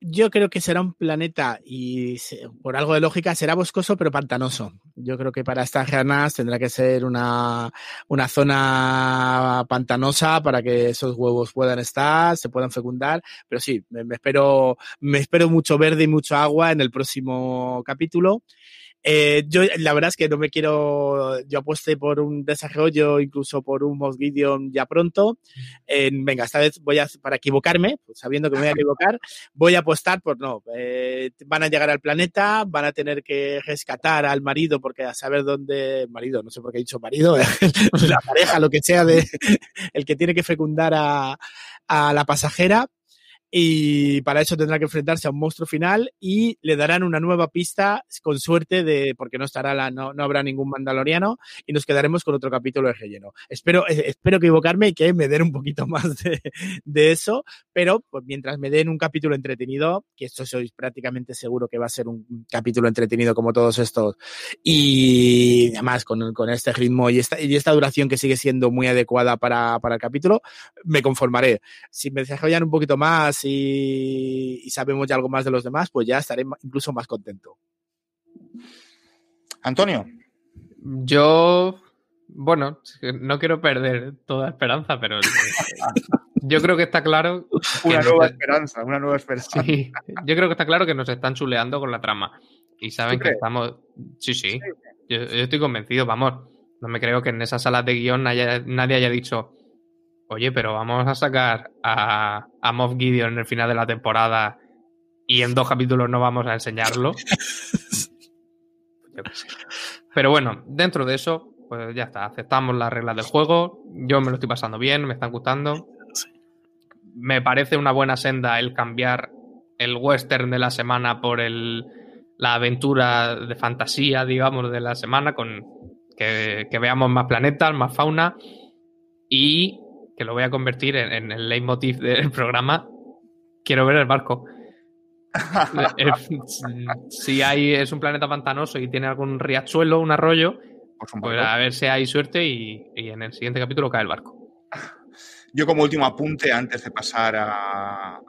Yo creo que será un planeta y por algo de lógica será boscoso pero pantanoso. Yo creo que para estas ganas tendrá que ser una, una zona pantanosa para que esos huevos puedan estar, se puedan fecundar. Pero sí, me espero, me espero mucho verde y mucho agua en el próximo capítulo. Eh, yo, la verdad es que no me quiero. Yo apuesté por un desarrollo, incluso por un Moth Gideon ya pronto. venga, esta vez voy a, para equivocarme, pues, sabiendo que me voy a equivocar, voy a apostar por no. Eh, van a llegar al planeta, van a tener que rescatar al marido, porque a saber dónde. Marido, no sé por qué he dicho marido, la pareja, lo que sea, de el que tiene que fecundar a, a la pasajera y para eso tendrá que enfrentarse a un monstruo final y le darán una nueva pista con suerte de porque no estará la, no, no habrá ningún mandaloriano y nos quedaremos con otro capítulo de relleno. Espero eh, espero equivocarme y que me den un poquito más de, de eso, pero pues mientras me den un capítulo entretenido, que esto sois prácticamente seguro que va a ser un capítulo entretenido como todos estos y además con, con este ritmo y esta, y esta duración que sigue siendo muy adecuada para, para el capítulo, me conformaré. Si me desarrollan un poquito más y, sabemos ya algo más de los demás, pues ya estaré incluso más contento. Antonio. Yo, bueno, no quiero perder toda esperanza, pero yo creo que está claro. una nueva esperanza, una nueva esperanza. yo creo que está claro que nos están chuleando con la trama. Y saben que estamos. Sí, sí. Yo, estoy convencido, vamos. No me creo que en esas salas de guion nadie haya dicho oye, pero vamos a sacar a, a Moff Gideon en el final de la temporada y en dos capítulos no vamos a enseñarlo. Pero bueno, dentro de eso, pues ya está, aceptamos las reglas del juego, yo me lo estoy pasando bien, me están gustando. Me parece una buena senda el cambiar el western de la semana por el, la aventura de fantasía, digamos, de la semana, con que, que veamos más planetas, más fauna y que lo voy a convertir en, el leitmotiv del programa, quiero ver el barco. Eh, si hay, es un planeta pantanoso y tiene algún riachuelo, un arroyo, pues a ver si hay suerte y, en el siguiente capítulo cae el barco. Yo como último apunte, antes de pasar a,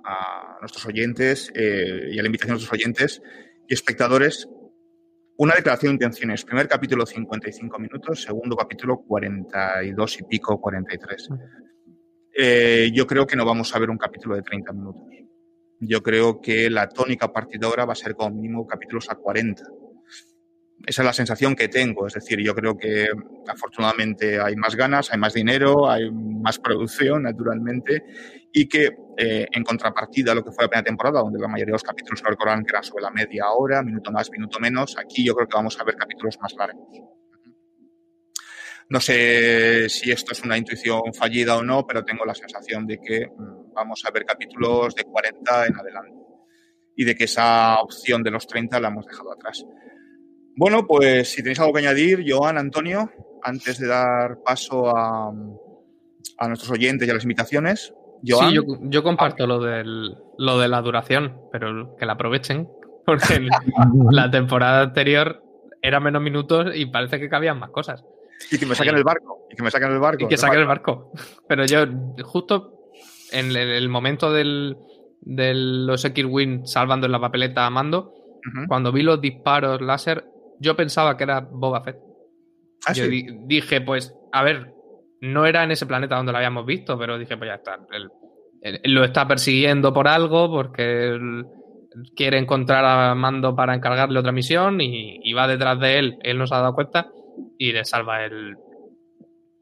nuestros oyentes eh, y a la invitación a nuestros oyentes y espectadores, una declaración de intenciones. Primer capítulo 55 minutos, segundo capítulo 42 y pico, 43. Eh, yo creo que no vamos a ver un capítulo de 30 minutos. Yo creo que la tónica partidora va a ser como mínimo capítulos a 40. Esa es la sensación que tengo. Es decir, yo creo que afortunadamente hay más ganas, hay más dinero, hay más producción, naturalmente, y que eh, en contrapartida a lo que fue la primera temporada, donde la mayoría de los capítulos se recordaban que eran sobre la media hora, minuto más, minuto menos, aquí yo creo que vamos a ver capítulos más largos. No sé si esto es una intuición fallida o no, pero tengo la sensación de que mm, vamos a ver capítulos de 40 en adelante y de que esa opción de los 30 la hemos dejado atrás. Bueno, pues si tenéis algo que añadir, Joan, Antonio, antes de dar paso a, nuestros oyentes y a las invitaciones. Joan, sí, yo, comparto lo, del, lo de la duración, pero que la aprovechen, porque la temporada anterior era menos minutos y parece que cabían más cosas. Y que me saquen el barco. Y que me saquen el barco. Y que saquen el barco. Pero yo, justo en el momento del, de los X-Wing salvando en la papeleta a Mando, cuando vi los disparos láser, yo pensaba que era Boba Fett. ¿Ah, yo dije, pues, a ver, no era en ese planeta donde lo habíamos visto, pero dije, pues ya está. Él, lo está persiguiendo por algo, porque quiere encontrar a Mando para encargarle otra misión y, y va detrás de él. Él no se ha dado cuenta y le salva el...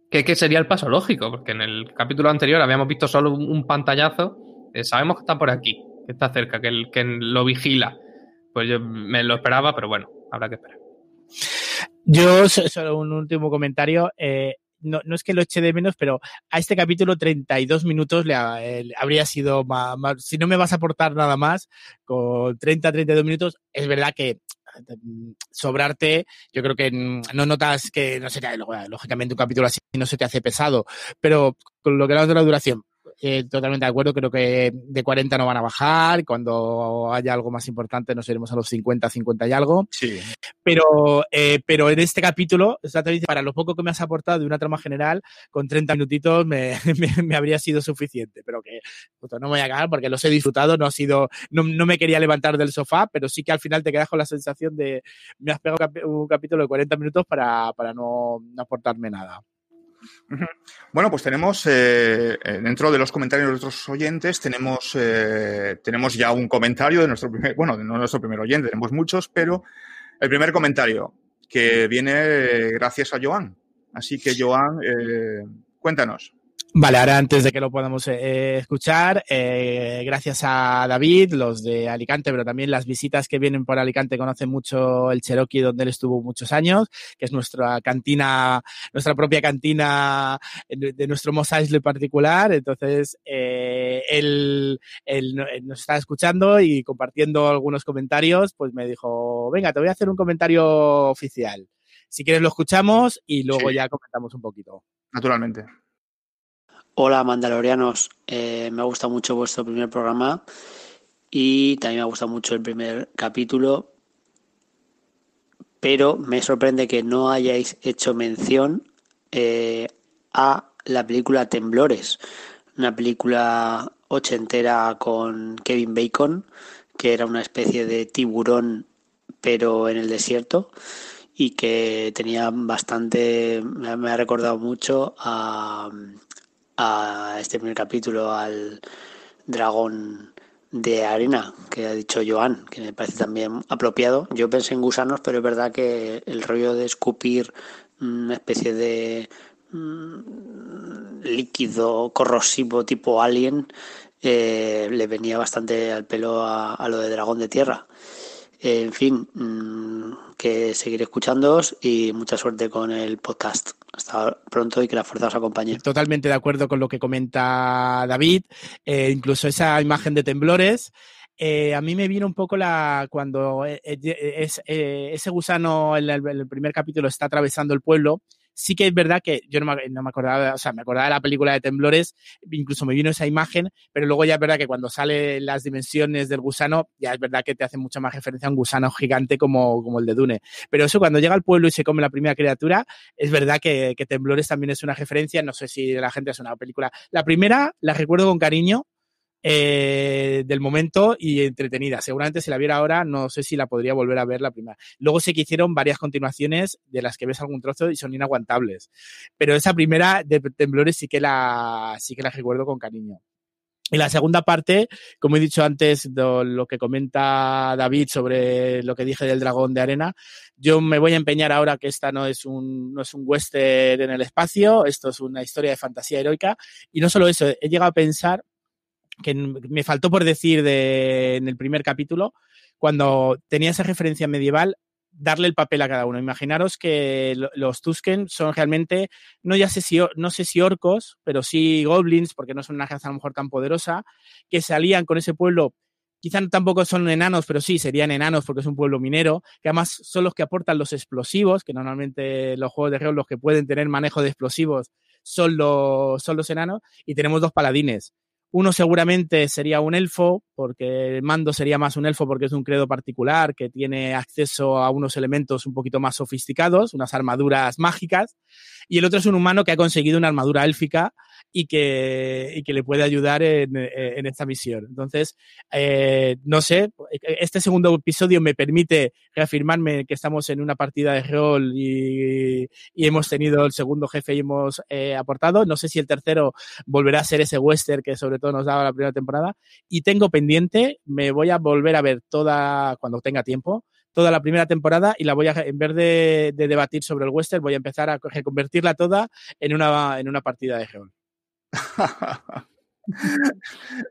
¿Qué, sería el paso lógico? Porque en el capítulo anterior habíamos visto solo un, pantallazo. sabemos que está por aquí, que está cerca, que, el, que lo vigila. pues yo me lo esperaba, pero bueno, habrá que esperar. Yo, solo un último comentario. Eh, no, no, es que lo eche de menos, pero a este capítulo 32 minutos le, habría sido más, Si no me vas a aportar nada más, con 30, 32 minutos, es verdad que sobrarte, yo creo que no notas que no sería, lógicamente un capítulo así no se te hace pesado, pero con lo que hablamos de la duración, eh, totalmente de acuerdo, creo que de 40 no van a bajar, cuando haya algo más importante nos iremos a los 50, 50 y algo. Sí. Pero, eh, pero en este capítulo, para lo poco que me has aportado de una trama general, con 30 minutitos me, me, habría sido suficiente, pero que no me voy a cagar porque los he disfrutado, no ha sido, no, no, me quería levantar del sofá, pero sí que al final te quedas con la sensación de me has pegado un capítulo de 40 minutos para, para no, no aportarme nada. Bueno, pues tenemos eh, eh, dentro de los comentarios de nuestros oyentes, tenemos, eh, tenemos ya un comentario de nuestro primer, bueno, no nuestro primer oyente, tenemos muchos, pero el primer comentario que viene gracias a Joan. Así que, Joan, cuéntanos. Vale, ahora antes de que lo podamos eh, escuchar, eh, gracias a David, los de Alicante, pero también las visitas que vienen por Alicante conocen mucho el Cherokee, donde él estuvo muchos años, que es nuestra cantina, nuestra propia cantina de, nuestro Mos Eisley particular. Entonces, eh, él, él, nos está escuchando y compartiendo algunos comentarios, pues me dijo, venga, te voy a hacer un comentario oficial. Si quieres lo escuchamos y luego ya comentamos un poquito. Naturalmente. Hola Mandalorianos, eh, me ha gustado mucho vuestro primer programa y también me ha gustado mucho el primer capítulo, pero me sorprende que no hayáis hecho mención eh, a la película Temblores, una película ochentera con Kevin Bacon, que era una especie de tiburón pero en el desierto y que tenía bastante, me ha recordado mucho a a este primer capítulo al dragón de arena que ha dicho Joan, que me parece también apropiado. Yo pensé en gusanos, pero es verdad que el rollo de escupir una especie de mm, líquido corrosivo tipo alien eh, le venía bastante al pelo a, lo de dragón de tierra. En fin, mm, que seguiré escuchándoos y mucha suerte con el podcast. Hasta pronto y que la fuerza os acompañe. Totalmente de acuerdo con lo que comenta David. Eh, incluso esa imagen de temblores. Eh, a mí me vino un poco la cuando eh, ese gusano en el, primer capítulo está atravesando el pueblo sí que es verdad que yo no me, acordaba, o sea, me acordaba de la película de Temblores, incluso me vino esa imagen, pero luego ya es verdad que cuando sale las dimensiones del gusano, ya es verdad que te hace mucha más referencia a un gusano gigante como, como el de Dune. Pero eso cuando llega al pueblo y se come la primera criatura, es verdad que, que Temblores también es una referencia, no sé si la gente es una película. La primera la recuerdo con cariño, eh, del momento y entretenida. Seguramente si la viera ahora, no sé si la podría volver a ver la primera. Luego sé que hicieron varias continuaciones de las que ves algún trozo y son inaguantables. Pero esa primera de Temblores sí que la, sí que la recuerdo con cariño. Y la segunda parte, como he dicho antes, lo que comenta David sobre lo que dije del dragón de arena, yo me voy a empeñar ahora que esta no es un, no es un western en el espacio, esto es una historia de fantasía heroica. Y no solo eso, he llegado a pensar que me faltó por decir de, en el primer capítulo, cuando tenía esa referencia medieval, darle el papel a cada uno. Imaginaros que los Tusken son realmente, no ya sé si, no sé si orcos, pero sí goblins, porque no son una raza a lo mejor tan poderosa, que se alían con ese pueblo. Quizá tampoco son enanos, pero sí serían enanos porque es un pueblo minero, que además son los que aportan los explosivos, que normalmente los juegos de rol los que pueden tener manejo de explosivos son los, son los enanos, y tenemos dos paladines, uno seguramente sería un elfo, porque el mando sería más un elfo porque es un credo particular que tiene acceso a unos elementos un poquito más sofisticados, unas armaduras mágicas. Y el otro es un humano que ha conseguido una armadura élfica y que, y que le puede ayudar en, en esta misión. Entonces, eh, no sé, este segundo episodio me permite reafirmarme que estamos en una partida de rol y, y hemos tenido el segundo jefe y hemos eh, aportado. No sé si el tercero volverá a ser ese western que sobre todo nos daba la primera temporada. Y tengo pendiente, me voy a volver a ver toda, cuando tenga tiempo, toda la primera temporada y la voy a, en vez de, de debatir sobre el western, voy a empezar a convertirla toda en una, en una partida de rol.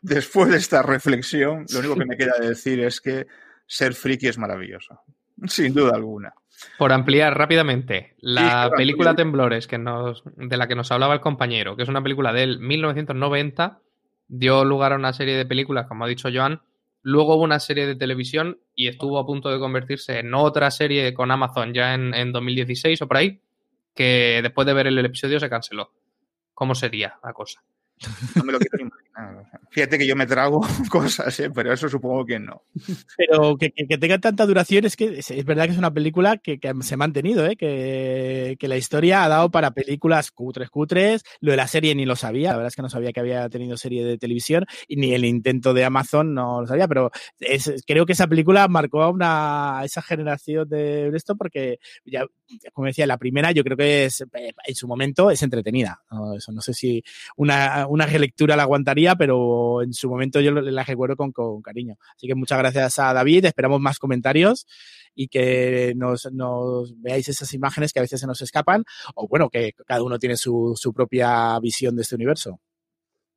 Después de esta reflexión, lo único que me queda decir es que ser friki es maravilloso. Sin duda alguna. Por ampliar rápidamente, la película Temblores, que nos, de la que nos hablaba el compañero, que es una película del 1990, dio lugar a una serie de películas, como ha dicho Joan. Luego hubo una serie de televisión y estuvo a punto de convertirse en otra serie con Amazon ya en, en 2016 o por ahí, que después de ver el episodio se canceló. ¿Cómo sería la cosa? No me lo quiero imaginar. Fíjate que yo me trago cosas, ¿eh? pero eso supongo que no. Pero que, que, tenga tanta duración es que es, verdad que es una película que, que se ha mantenido, ¿eh? que, la historia ha dado para películas cutres, cutres. Lo de la serie ni lo sabía, la verdad es que no sabía que había tenido serie de televisión y ni el intento de Amazon no lo sabía, pero creo que esa película marcó a, una, esa generación de esto porque, ya, como decía, la primera yo creo que es en su momento es entretenida. No, eso, no sé si una una relectura la aguantaría, pero en su momento yo la recuerdo con, cariño. Así que muchas gracias a David, esperamos más comentarios y que nos, veáis esas imágenes que a veces se nos escapan, o bueno, que cada uno tiene su, propia visión de este universo.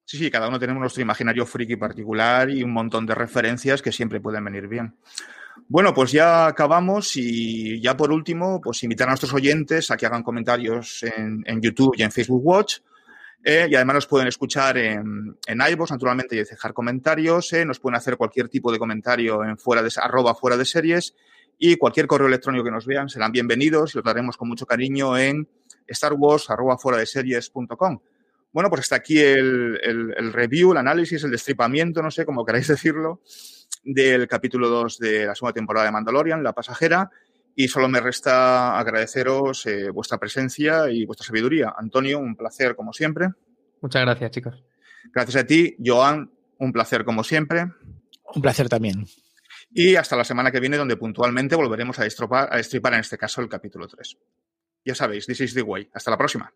Sí, sí, cada uno tenemos nuestro imaginario friki particular y un montón de referencias que siempre pueden venir bien. Bueno, pues ya acabamos y ya por último, pues invitar a nuestros oyentes a que hagan comentarios en, en YouTube y en Facebook Watch eh, y además nos pueden escuchar en, en iVoox, naturalmente, y dejar comentarios. Eh, nos pueden hacer cualquier tipo de comentario en fuera de, arroba fuera de series. Y cualquier correo electrónico que nos vean serán bienvenidos y lo daremos con mucho cariño en Star Wars arroba fuera de series.com. Bueno, pues hasta aquí el, el, el, review, el análisis, el destripamiento, no sé cómo queráis decirlo, del capítulo 2 de la segunda temporada de Mandalorian, La Pasajera. Y solo me resta agradeceros eh, vuestra presencia y vuestra sabiduría. Antonio, un placer como siempre. Muchas gracias, chicos. Gracias a ti, Joan, un placer como siempre. Un placer también. Y hasta la semana que viene, donde puntualmente volveremos a a destripar en este caso el capítulo 3. Ya sabéis, this is the way. Hasta la próxima.